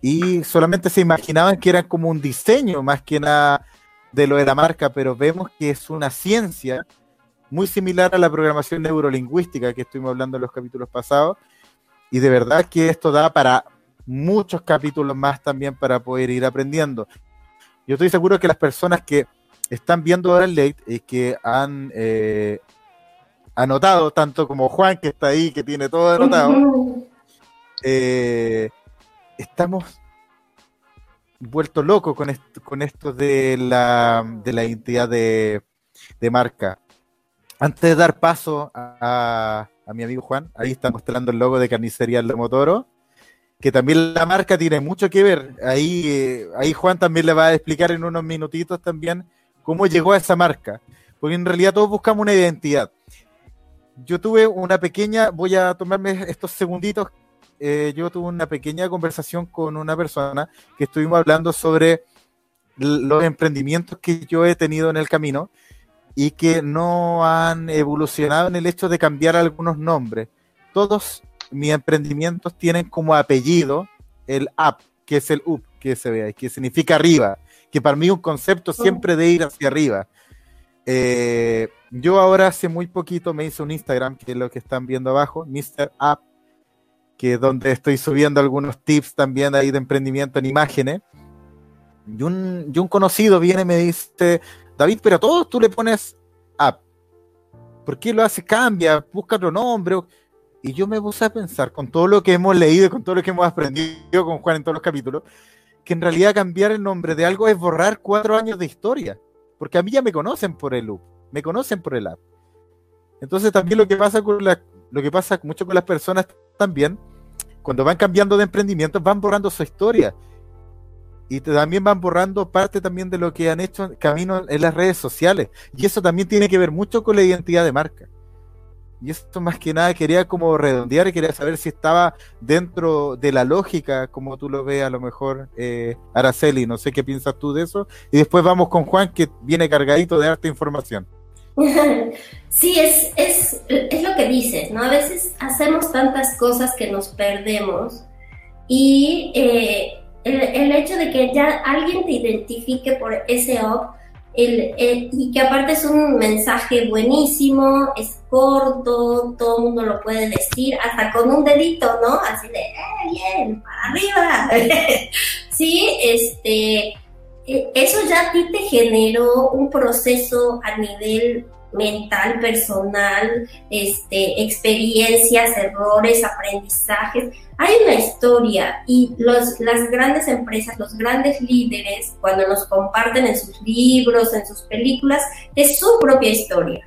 y solamente se imaginaban que era como un diseño más que nada de lo de la marca, pero vemos que es una ciencia muy similar a la programación neurolingüística que estuvimos hablando en los capítulos pasados. Y de verdad que esto da para muchos capítulos más también para poder ir aprendiendo. Yo estoy seguro que las personas que están viendo ahora el late y que han eh, anotado, tanto como Juan que está ahí, que tiene todo anotado, eh, estamos vuelto locos con esto, con esto de la, de la identidad de, marca. Antes de dar paso a, mi amigo Juan, ahí está mostrando el logo de Carnicería Lomotoro, que también la marca tiene mucho que ver. Ahí, eh, ahí Juan también le va a explicar en unos minutitos también cómo llegó a esa marca. Porque en realidad todos buscamos una identidad. Yo tuve una pequeña, voy a tomarme estos segunditos eh, yo tuve una pequeña conversación con una persona que estuvimos hablando sobre los emprendimientos que yo he tenido en el camino y que no han evolucionado en el hecho de cambiar algunos nombres. Todos mis emprendimientos tienen como apellido el up, que es el up, que se vea, que significa arriba, que para mí es un concepto siempre de ir hacia arriba. Eh, yo ahora hace muy poquito me hice un Instagram, que es lo que están viendo abajo, Mr. App, que es donde estoy subiendo algunos tips también ahí de emprendimiento en imágenes. Y un, y un conocido viene y me dice, David, pero a todos tú le pones app. ¿Por qué lo hace? Cambia, busca otro nombre. Y yo me puse a pensar, con todo lo que hemos leído, con todo lo que hemos aprendido con Juan en todos los capítulos, que en realidad cambiar el nombre de algo es borrar cuatro años de historia. Porque a mí ya me conocen por el loop, me conocen por el app. Entonces también lo que pasa con la, lo que pasa mucho con las personas también, cuando van cambiando de emprendimiento, van borrando su historia y también van borrando parte también de lo que han hecho camino en las redes sociales. Y eso también tiene que ver mucho con la identidad de marca. Y esto más que nada quería como redondear quería saber si estaba dentro de la lógica, como tú lo ves a lo mejor, eh, Araceli. No sé qué piensas tú de eso. Y después vamos con Juan, que viene cargadito de harta información. Sí, es, es, es lo que dices, ¿no? A veces hacemos tantas cosas que nos perdemos y eh, el, hecho de que ya alguien te identifique por ese op el, y que aparte es un mensaje buenísimo, es corto, todo el mundo lo puede decir, hasta con un dedito, ¿no? Así de, eh, bien, para arriba. sí, este, e, eso ya a ti te generó un proceso a nivel mental, personal, este, experiencias, errores, aprendizajes. Hay una historia y los, las grandes empresas, los grandes líderes, cuando nos comparten en sus libros, en sus películas, es su propia historia.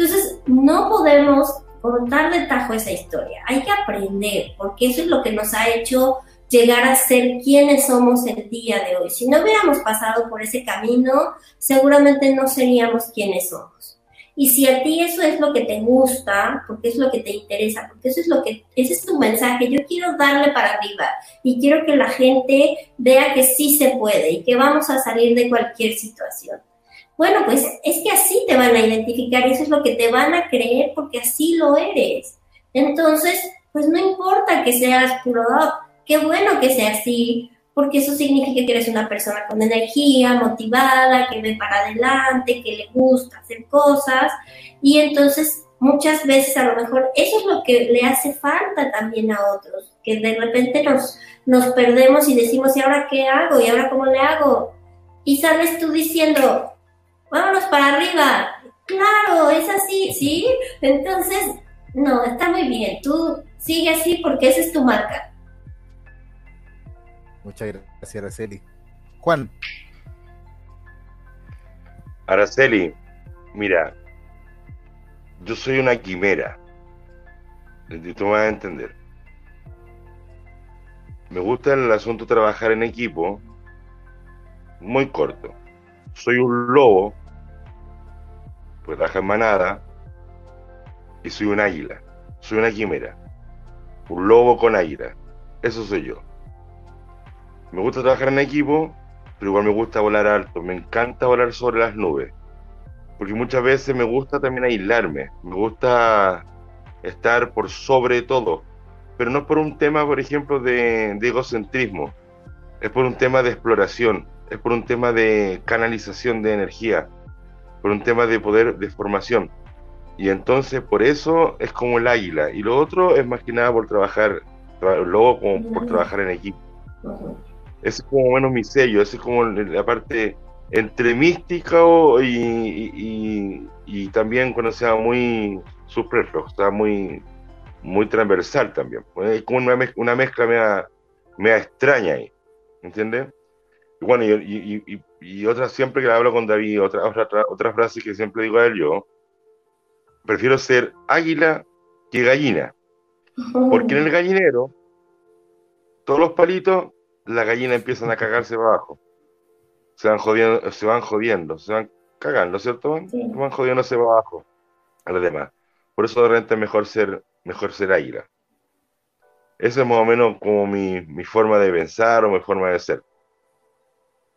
Entonces, no podemos contar de tajo esa historia. Hay que aprender, porque eso es lo que nos ha hecho llegar a ser quienes somos el día de hoy. Si no hubiéramos pasado por ese camino, seguramente no seríamos quienes somos. Y si a ti eso es lo que te gusta, porque es lo que te interesa, porque eso es lo que, ese es tu mensaje, yo quiero darle para arriba y quiero que la gente vea que sí se puede y que vamos a salir de cualquier situación. Bueno, pues es que así te van a identificar eso es lo que te van a creer porque así lo eres. Entonces, pues no importa que seas puro, qué bueno que sea así, porque eso significa que eres una persona con energía, motivada, que ve para adelante, que le gusta hacer cosas y entonces muchas veces a lo mejor eso es lo que le hace falta también a otros, que de repente nos, nos perdemos y decimos, ¿y ahora qué hago? ¿Y ahora cómo le hago? Y sales tú diciendo, vámonos para arriba. Claro, es así, ¿sí? Entonces, no, está muy bien, tú sigue así porque esa es tu marca. Muchas gracias, Araceli. Juan. Araceli, mira, yo soy una quimera. Tú me vas a entender. Me gusta el asunto de trabajar en equipo. Muy corto. Soy un lobo, pues trabajo en manada, y soy un águila. Soy una quimera. Un lobo con águila. Eso soy yo. Me gusta trabajar en equipo, pero igual me gusta volar alto. Me encanta volar sobre las nubes. Porque muchas veces me gusta también aislarme. Me gusta estar por sobre todo. Pero no por un tema, por ejemplo, de, egocentrismo. Es por un tema de exploración. Es por un tema de canalización de energía. Por un tema de poder, de formación. Y entonces por eso es como el águila. Y lo otro es más que nada por trabajar, luego como por trabajar en equipo. Ese es como menos mi sello, ese es como la parte entre mística y, y, también cuando sea muy superfluo, sea muy, muy transversal también. Es como una, mezcla, una mezcla media, extraña ahí, ¿entiendes? Y bueno, y, y, otra, siempre que hablo con David, otra, otra, otra frase que siempre digo a él yo, prefiero ser águila que gallina. Porque en el gallinero, todos los palitos las gallinas empiezan a cagarse abajo. Se van jodiendo, se van jodiendo, se van cagando, ¿cierto? Se van jodiéndose abajo a los demás. Por eso de repente es mejor ser, mejor ser águila. Esa es más o menos como mi, mi, forma de pensar o mi forma de ser.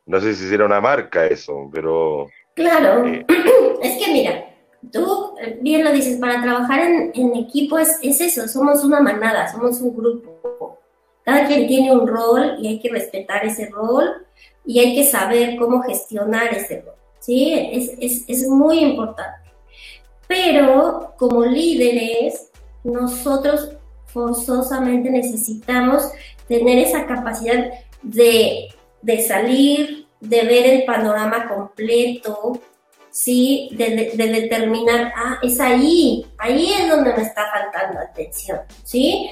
No sé si será una marca eso, pero... Claro, eh, es que mira, tú bien lo dices, para trabajar en, equipo es, es, eso, somos una manada, somos un grupo. Cada quien tiene un rol y hay que respetar ese rol y hay que saber cómo gestionar ese rol. ¿sí? Es, es, es muy importante. Pero como líderes, nosotros forzosamente necesitamos tener esa capacidad de, de salir, de ver el panorama completo, ¿sí? De, determinar, ah, es ahí, ahí es donde me está faltando atención, ¿sí?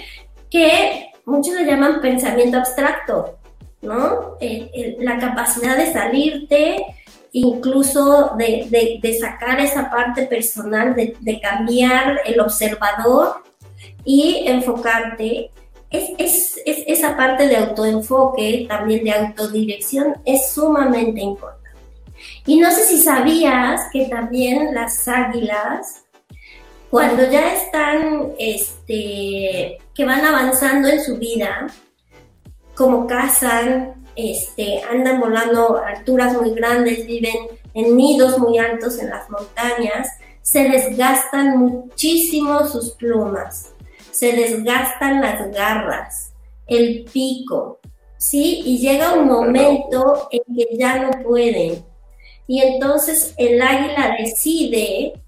Que muchos le llaman pensamiento abstracto, ¿no? la capacidad de salirte, incluso de, sacar esa parte personal, de, cambiar el observador y enfocarte. Es, es, es, esa parte de autoenfoque, también de autodirección, es sumamente importante. Y no sé si sabías que también las águilas, cuando ya están, este, que van avanzando en su vida, como cazan, este, andan volando a alturas muy grandes, viven en nidos muy altos en las montañas, se desgastan muchísimo sus plumas, se desgastan las garras, el pico, ¿sí? Y llega un momento en que ya no pueden y entonces el águila decide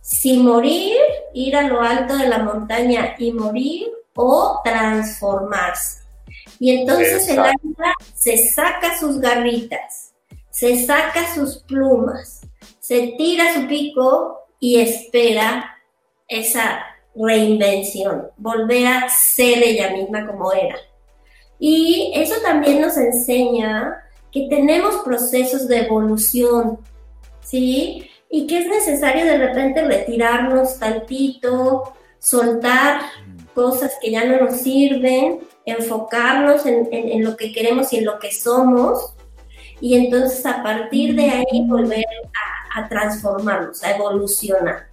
si morir, ir a lo alto de la montaña y morir o transformarse. Y entonces el águila se saca sus garritas, se saca sus plumas, se tira su pico y espera esa reinvención, volver a ser ella misma como era. Y eso también nos enseña que tenemos procesos de evolución, ¿sí? Y que es necesario de repente retirarnos tantito, soltar cosas que ya no nos sirven, enfocarnos en, lo que queremos y en lo que somos, y entonces a partir de ahí volver a, transformarnos, a evolucionar.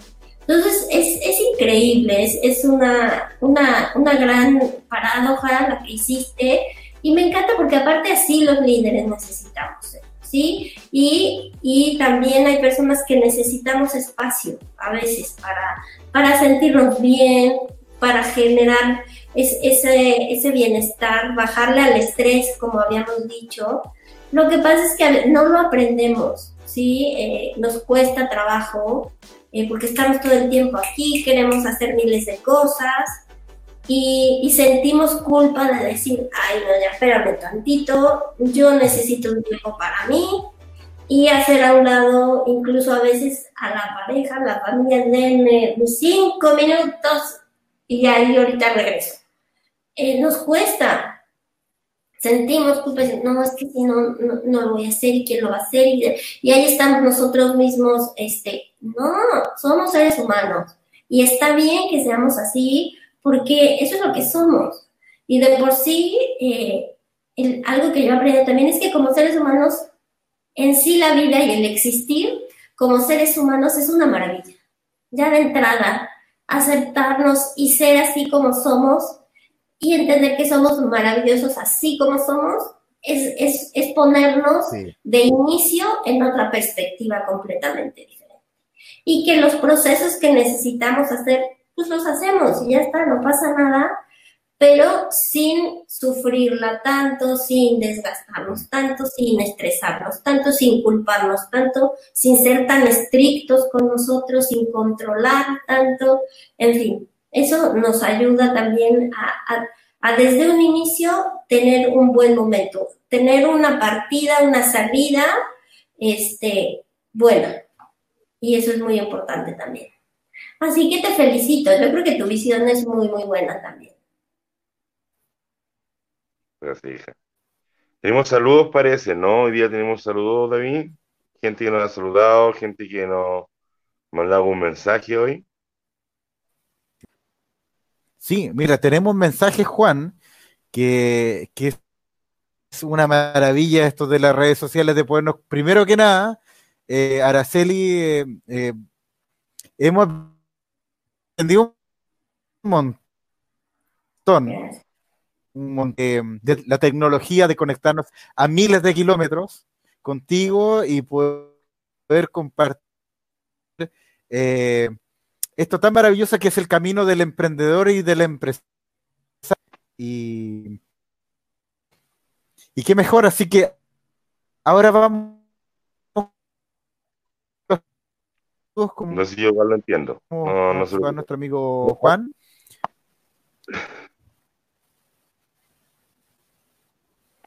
Entonces es, increíble, es, es una, una, una, gran paradoja la que hiciste y me encanta porque aparte así los líderes necesitamos ¿sí? Y, y también hay personas que necesitamos espacio a veces para, para sentirnos bien, para generar ese, ese bienestar, bajarle al estrés, como habíamos dicho. Lo que pasa es que no lo aprendemos, ¿sí? Eh, nos cuesta trabajo eh, porque estamos todo el tiempo aquí, queremos hacer miles de cosas y, sentimos culpa de decir, ay, no, ya espérame tantito, yo necesito un tiempo para mí y hacer a un lado incluso a veces a la pareja, a la familia, denme cinco minutos y ahí ahorita regreso. Eh, nos cuesta, sentimos culpa, no, es que si no, no, lo voy a hacer y quién lo va a hacer y, y ahí estamos nosotros mismos, este, no, somos seres humanos y está bien que seamos así porque eso es lo que somos. Y de por sí, eh, algo que yo aprendí también es que como seres humanos, en sí la vida y el existir como seres humanos es una maravilla. Ya de entrada, aceptarnos y ser así como somos y entender que somos maravillosos así como somos, es, es, ponernos de inicio en otra perspectiva completamente diferente. Y que los procesos que necesitamos hacer pues los hacemos y ya está, no pasa nada, pero sin sufrirla tanto, sin desgastarnos tanto, sin estresarnos tanto, sin culparnos tanto, sin ser tan estrictos con nosotros, sin controlar tanto, en fin, eso nos ayuda también a, desde un inicio tener un buen momento, tener una partida, una salida, este, buena. Y eso es muy importante también. Así que te felicito. Yo creo que tu visión es muy, muy buena también. Gracias, hija. Tenemos saludos, parece, ¿no? Hoy día tenemos saludos, David. Gente que nos ha saludado, gente que nos mandado un mensaje hoy. Sí, mira, tenemos un mensaje, Juan, que, es una maravilla esto de las redes sociales de podernos, primero que nada, eh, Araceli, eh, eh, hemos montón. Un montón de, la tecnología de conectarnos a miles de kilómetros contigo y poder compartir eh, esto tan maravilloso que es el camino del emprendedor y de la empresa. Y, y qué mejor, así que ahora vamos. no sé si yo igual lo entiendo. No, no sé. nuestro amigo Juan.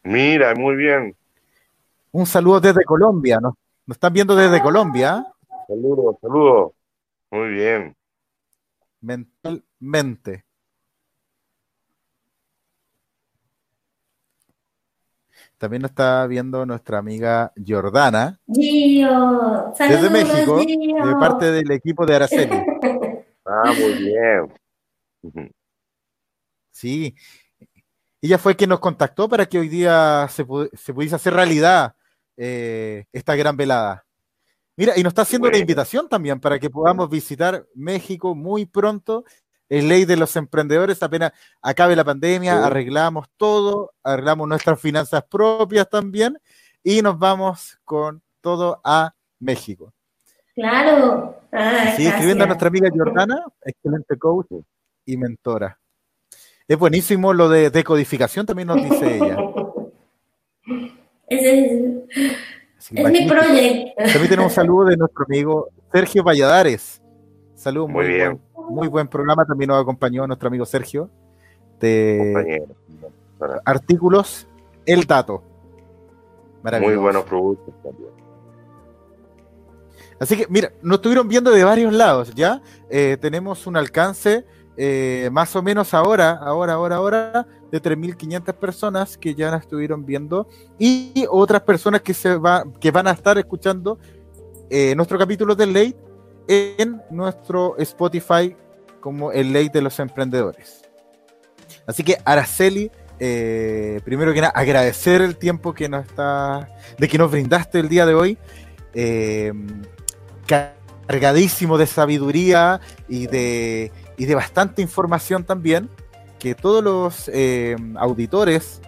Mira, muy bien. Un saludo desde Colombia, ¿no? Nos están viendo desde Colombia. Saludos, saludos. Muy bien. Mentalmente. También nos está viendo nuestra amiga Jordana. Gio. desde México, de parte del equipo de Araceli. Ah, muy bien. Sí. Ella fue quien nos contactó para que hoy día se, pudiese hacer realidad eh, esta gran velada. Mira, y nos está haciendo una invitación también para que podamos visitar México muy pronto. Es ley de los emprendedores, apenas acabe la pandemia, arreglamos todo, arreglamos nuestras finanzas propias también y nos vamos con todo a México. Claro. sí, escribiendo a nuestra amiga Jordana, excelente coach y mentora. Es buenísimo lo de decodificación, también nos dice ella. Es mi proyecto. También tenemos un saludo de nuestro amigo Sergio Valladares. Saludos, muy, bien. Buen, muy buen programa. También nos acompañó nuestro amigo Sergio de artículos El Dato. Muy buenos productos también. Así que, mira, nos estuvieron viendo de varios lados, ¿ya? Eh, tenemos un alcance eh, más o menos ahora, ahora, ahora, ahora, de 3.500 personas que ya estuvieron viendo y otras personas que, se va, que van a estar escuchando eh, nuestro capítulo del Late en nuestro Spotify como el Late de los Emprendedores. Así que Araceli, eh, primero que nada, agradecer el tiempo que nos está, de que nos brindaste el día de hoy. cargadísimo de sabiduría y de, y de bastante información también, que todos los eh, auditores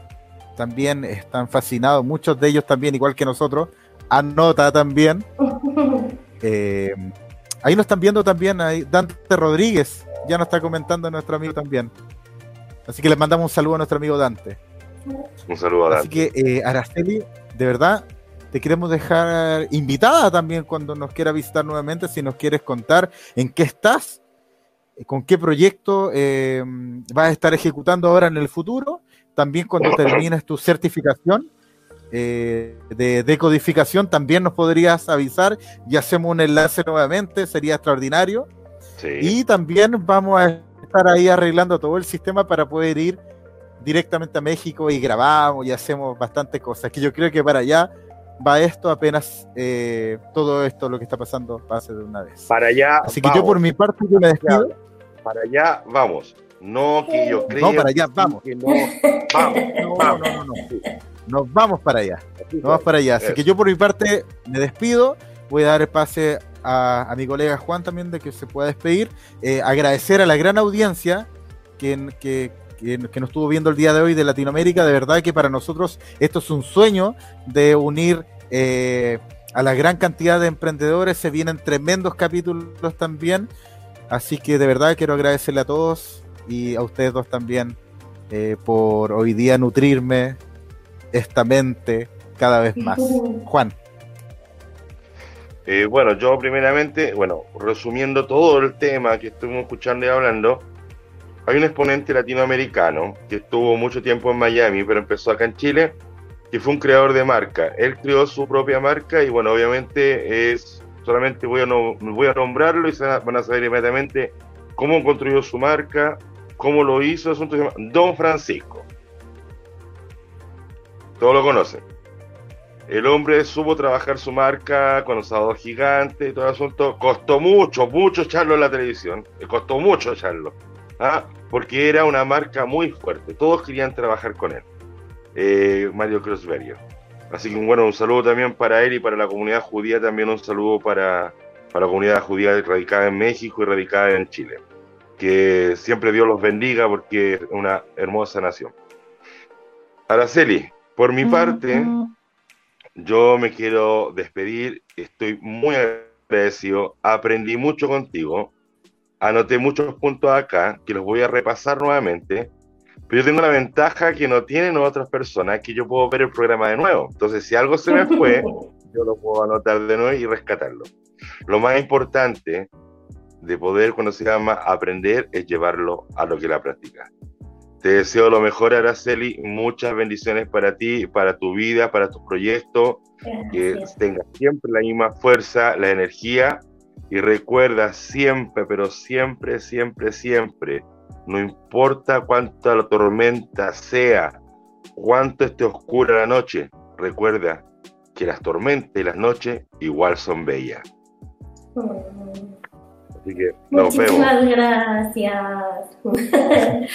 también están fascinados, muchos de ellos también, igual que nosotros, anota también. Eh, ahí nos están viendo también, ahí Dante Rodríguez, ya nos está comentando nuestro amigo también. Así que les mandamos un saludo a nuestro amigo Dante. Un saludo a Dante. Así que, eh, Araceli, de verdad, te queremos dejar invitada también cuando nos quiera visitar nuevamente, si nos quieres contar en qué estás con qué proyecto eh, vas a estar ejecutando ahora en el futuro, también cuando termines tu certificación eh, de decodificación, también nos podrías avisar y hacemos un enlace nuevamente, sería extraordinario. Y también vamos a estar ahí arreglando todo el sistema para poder ir directamente a México y grabamos y hacemos bastantes cosas, que yo creo que para allá va esto apenas eh, todo esto lo que está pasando pase de una vez. Para allá. Así que yo por mi parte yo me despido. Para allá vamos. No que yo creo. No, para allá vamos. no, vamos. No, no, no, no, Nos vamos para allá. Nos vamos para allá. Así que yo por mi parte me despido. Voy a dar el pase a, mi colega Juan también de que se pueda despedir. Eh, agradecer a la gran audiencia que, que, que, nos estuvo viendo el día de hoy de Latinoamérica. De verdad que para nosotros esto es un sueño de unir eh, a la gran cantidad de emprendedores. Se vienen tremendos capítulos también. Así que de verdad quiero agradecerle a todos y a ustedes dos también eh, por hoy día nutrirme esta mente cada vez más. Juan. Eh, bueno, yo primeramente, bueno, resumiendo todo el tema que estuvimos escuchando y hablando, hay un exponente latinoamericano que estuvo mucho tiempo en Miami, pero empezó acá en Chile, que fue un creador de marca. Él creó su propia marca y bueno, obviamente es solamente voy a, nombrarlo y van a saber inmediatamente cómo construyó su marca, cómo lo hizo, asunto se llama Don Francisco. Todos lo conocen. El hombre supo trabajar su marca con los sábados gigantes y todo el asunto. Costó mucho, mucho echarlo en la televisión. Le costó mucho echarlo. ¿ah? porque era una marca muy fuerte. Todos querían trabajar con él. Eh, Mario Crossberger. Así que bueno, un saludo también para él y para la comunidad judía, también un saludo para, para la comunidad judía radicada en México y radicada en Chile. Que siempre Dios los bendiga porque es una hermosa nación. Araceli, por mi parte, yo me quiero despedir. Estoy muy agradecido. Aprendí mucho contigo. Anoté muchos puntos acá que los voy a repasar nuevamente. Pero yo tengo la ventaja que no tienen otras personas que yo puedo ver el programa de nuevo. Entonces, si algo se me fue, yo lo puedo anotar de nuevo y rescatarlo. Lo más importante de poder, cuando se llama aprender, es llevarlo a lo que la practica. Te deseo lo mejor, Araceli. Muchas bendiciones para ti, para tu vida, para tus proyectos. Que tengas siempre la misma fuerza, la energía. Y recuerda siempre, pero siempre, siempre, siempre, no importa cuánta la tormenta sea, cuánto esté oscura la noche, recuerda que las tormentas y las noches igual son bellas. Así que nos Muchísimas gracias.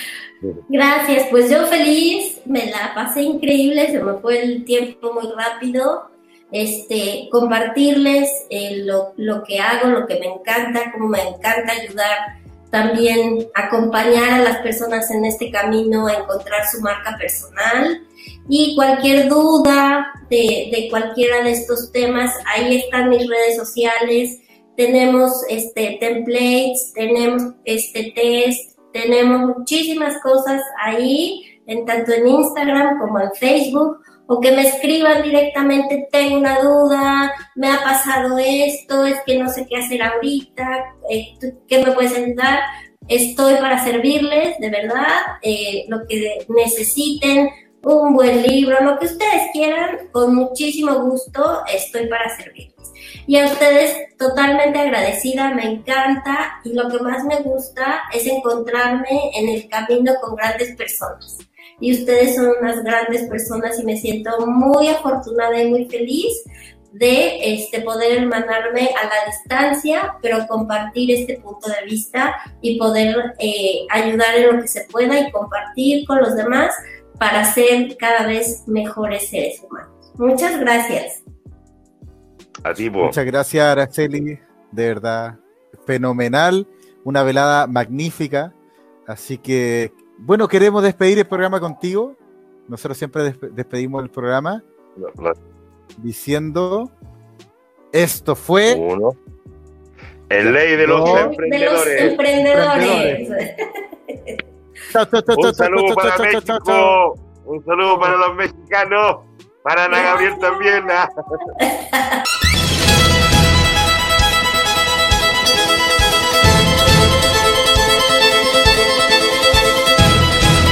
gracias, pues yo feliz, me la pasé increíble, se me fue el tiempo muy rápido. Este, compartirles eh, lo, lo que hago, lo que me encanta, como me encanta ayudar también acompañar a las personas en este camino a encontrar su marca personal. Y cualquier duda de, de, cualquiera de estos temas, ahí están mis redes sociales, tenemos este templates, tenemos este test, tenemos muchísimas cosas ahí, en tanto en Instagram como en Facebook o que me escriban directamente, tengo una duda, me ha pasado esto, es que no sé qué hacer ahorita, eh, ¿qué me puedes ayudar? Estoy para servirles, de verdad, eh, lo que necesiten, un buen libro, lo que ustedes quieran, con muchísimo gusto estoy para servirles. Y a ustedes totalmente agradecida, me encanta y lo que más me gusta es encontrarme en el camino con grandes personas y ustedes son unas grandes personas y me siento muy afortunada y muy feliz de este, poder hermanarme a la distancia, pero compartir este punto de vista y poder eh, ayudar en lo que se pueda y compartir con los demás para ser cada vez mejores seres humanos. Muchas gracias. A ti, Muchas gracias, Araceli. De verdad, fenomenal. Una velada magnífica. Así que bueno, queremos despedir el programa contigo. Nosotros siempre despedimos el programa diciendo esto fue Uno. el ley de los, emprendedores. Un saludo para México. Un saludo para los mexicanos. Para Ana Gabriel también.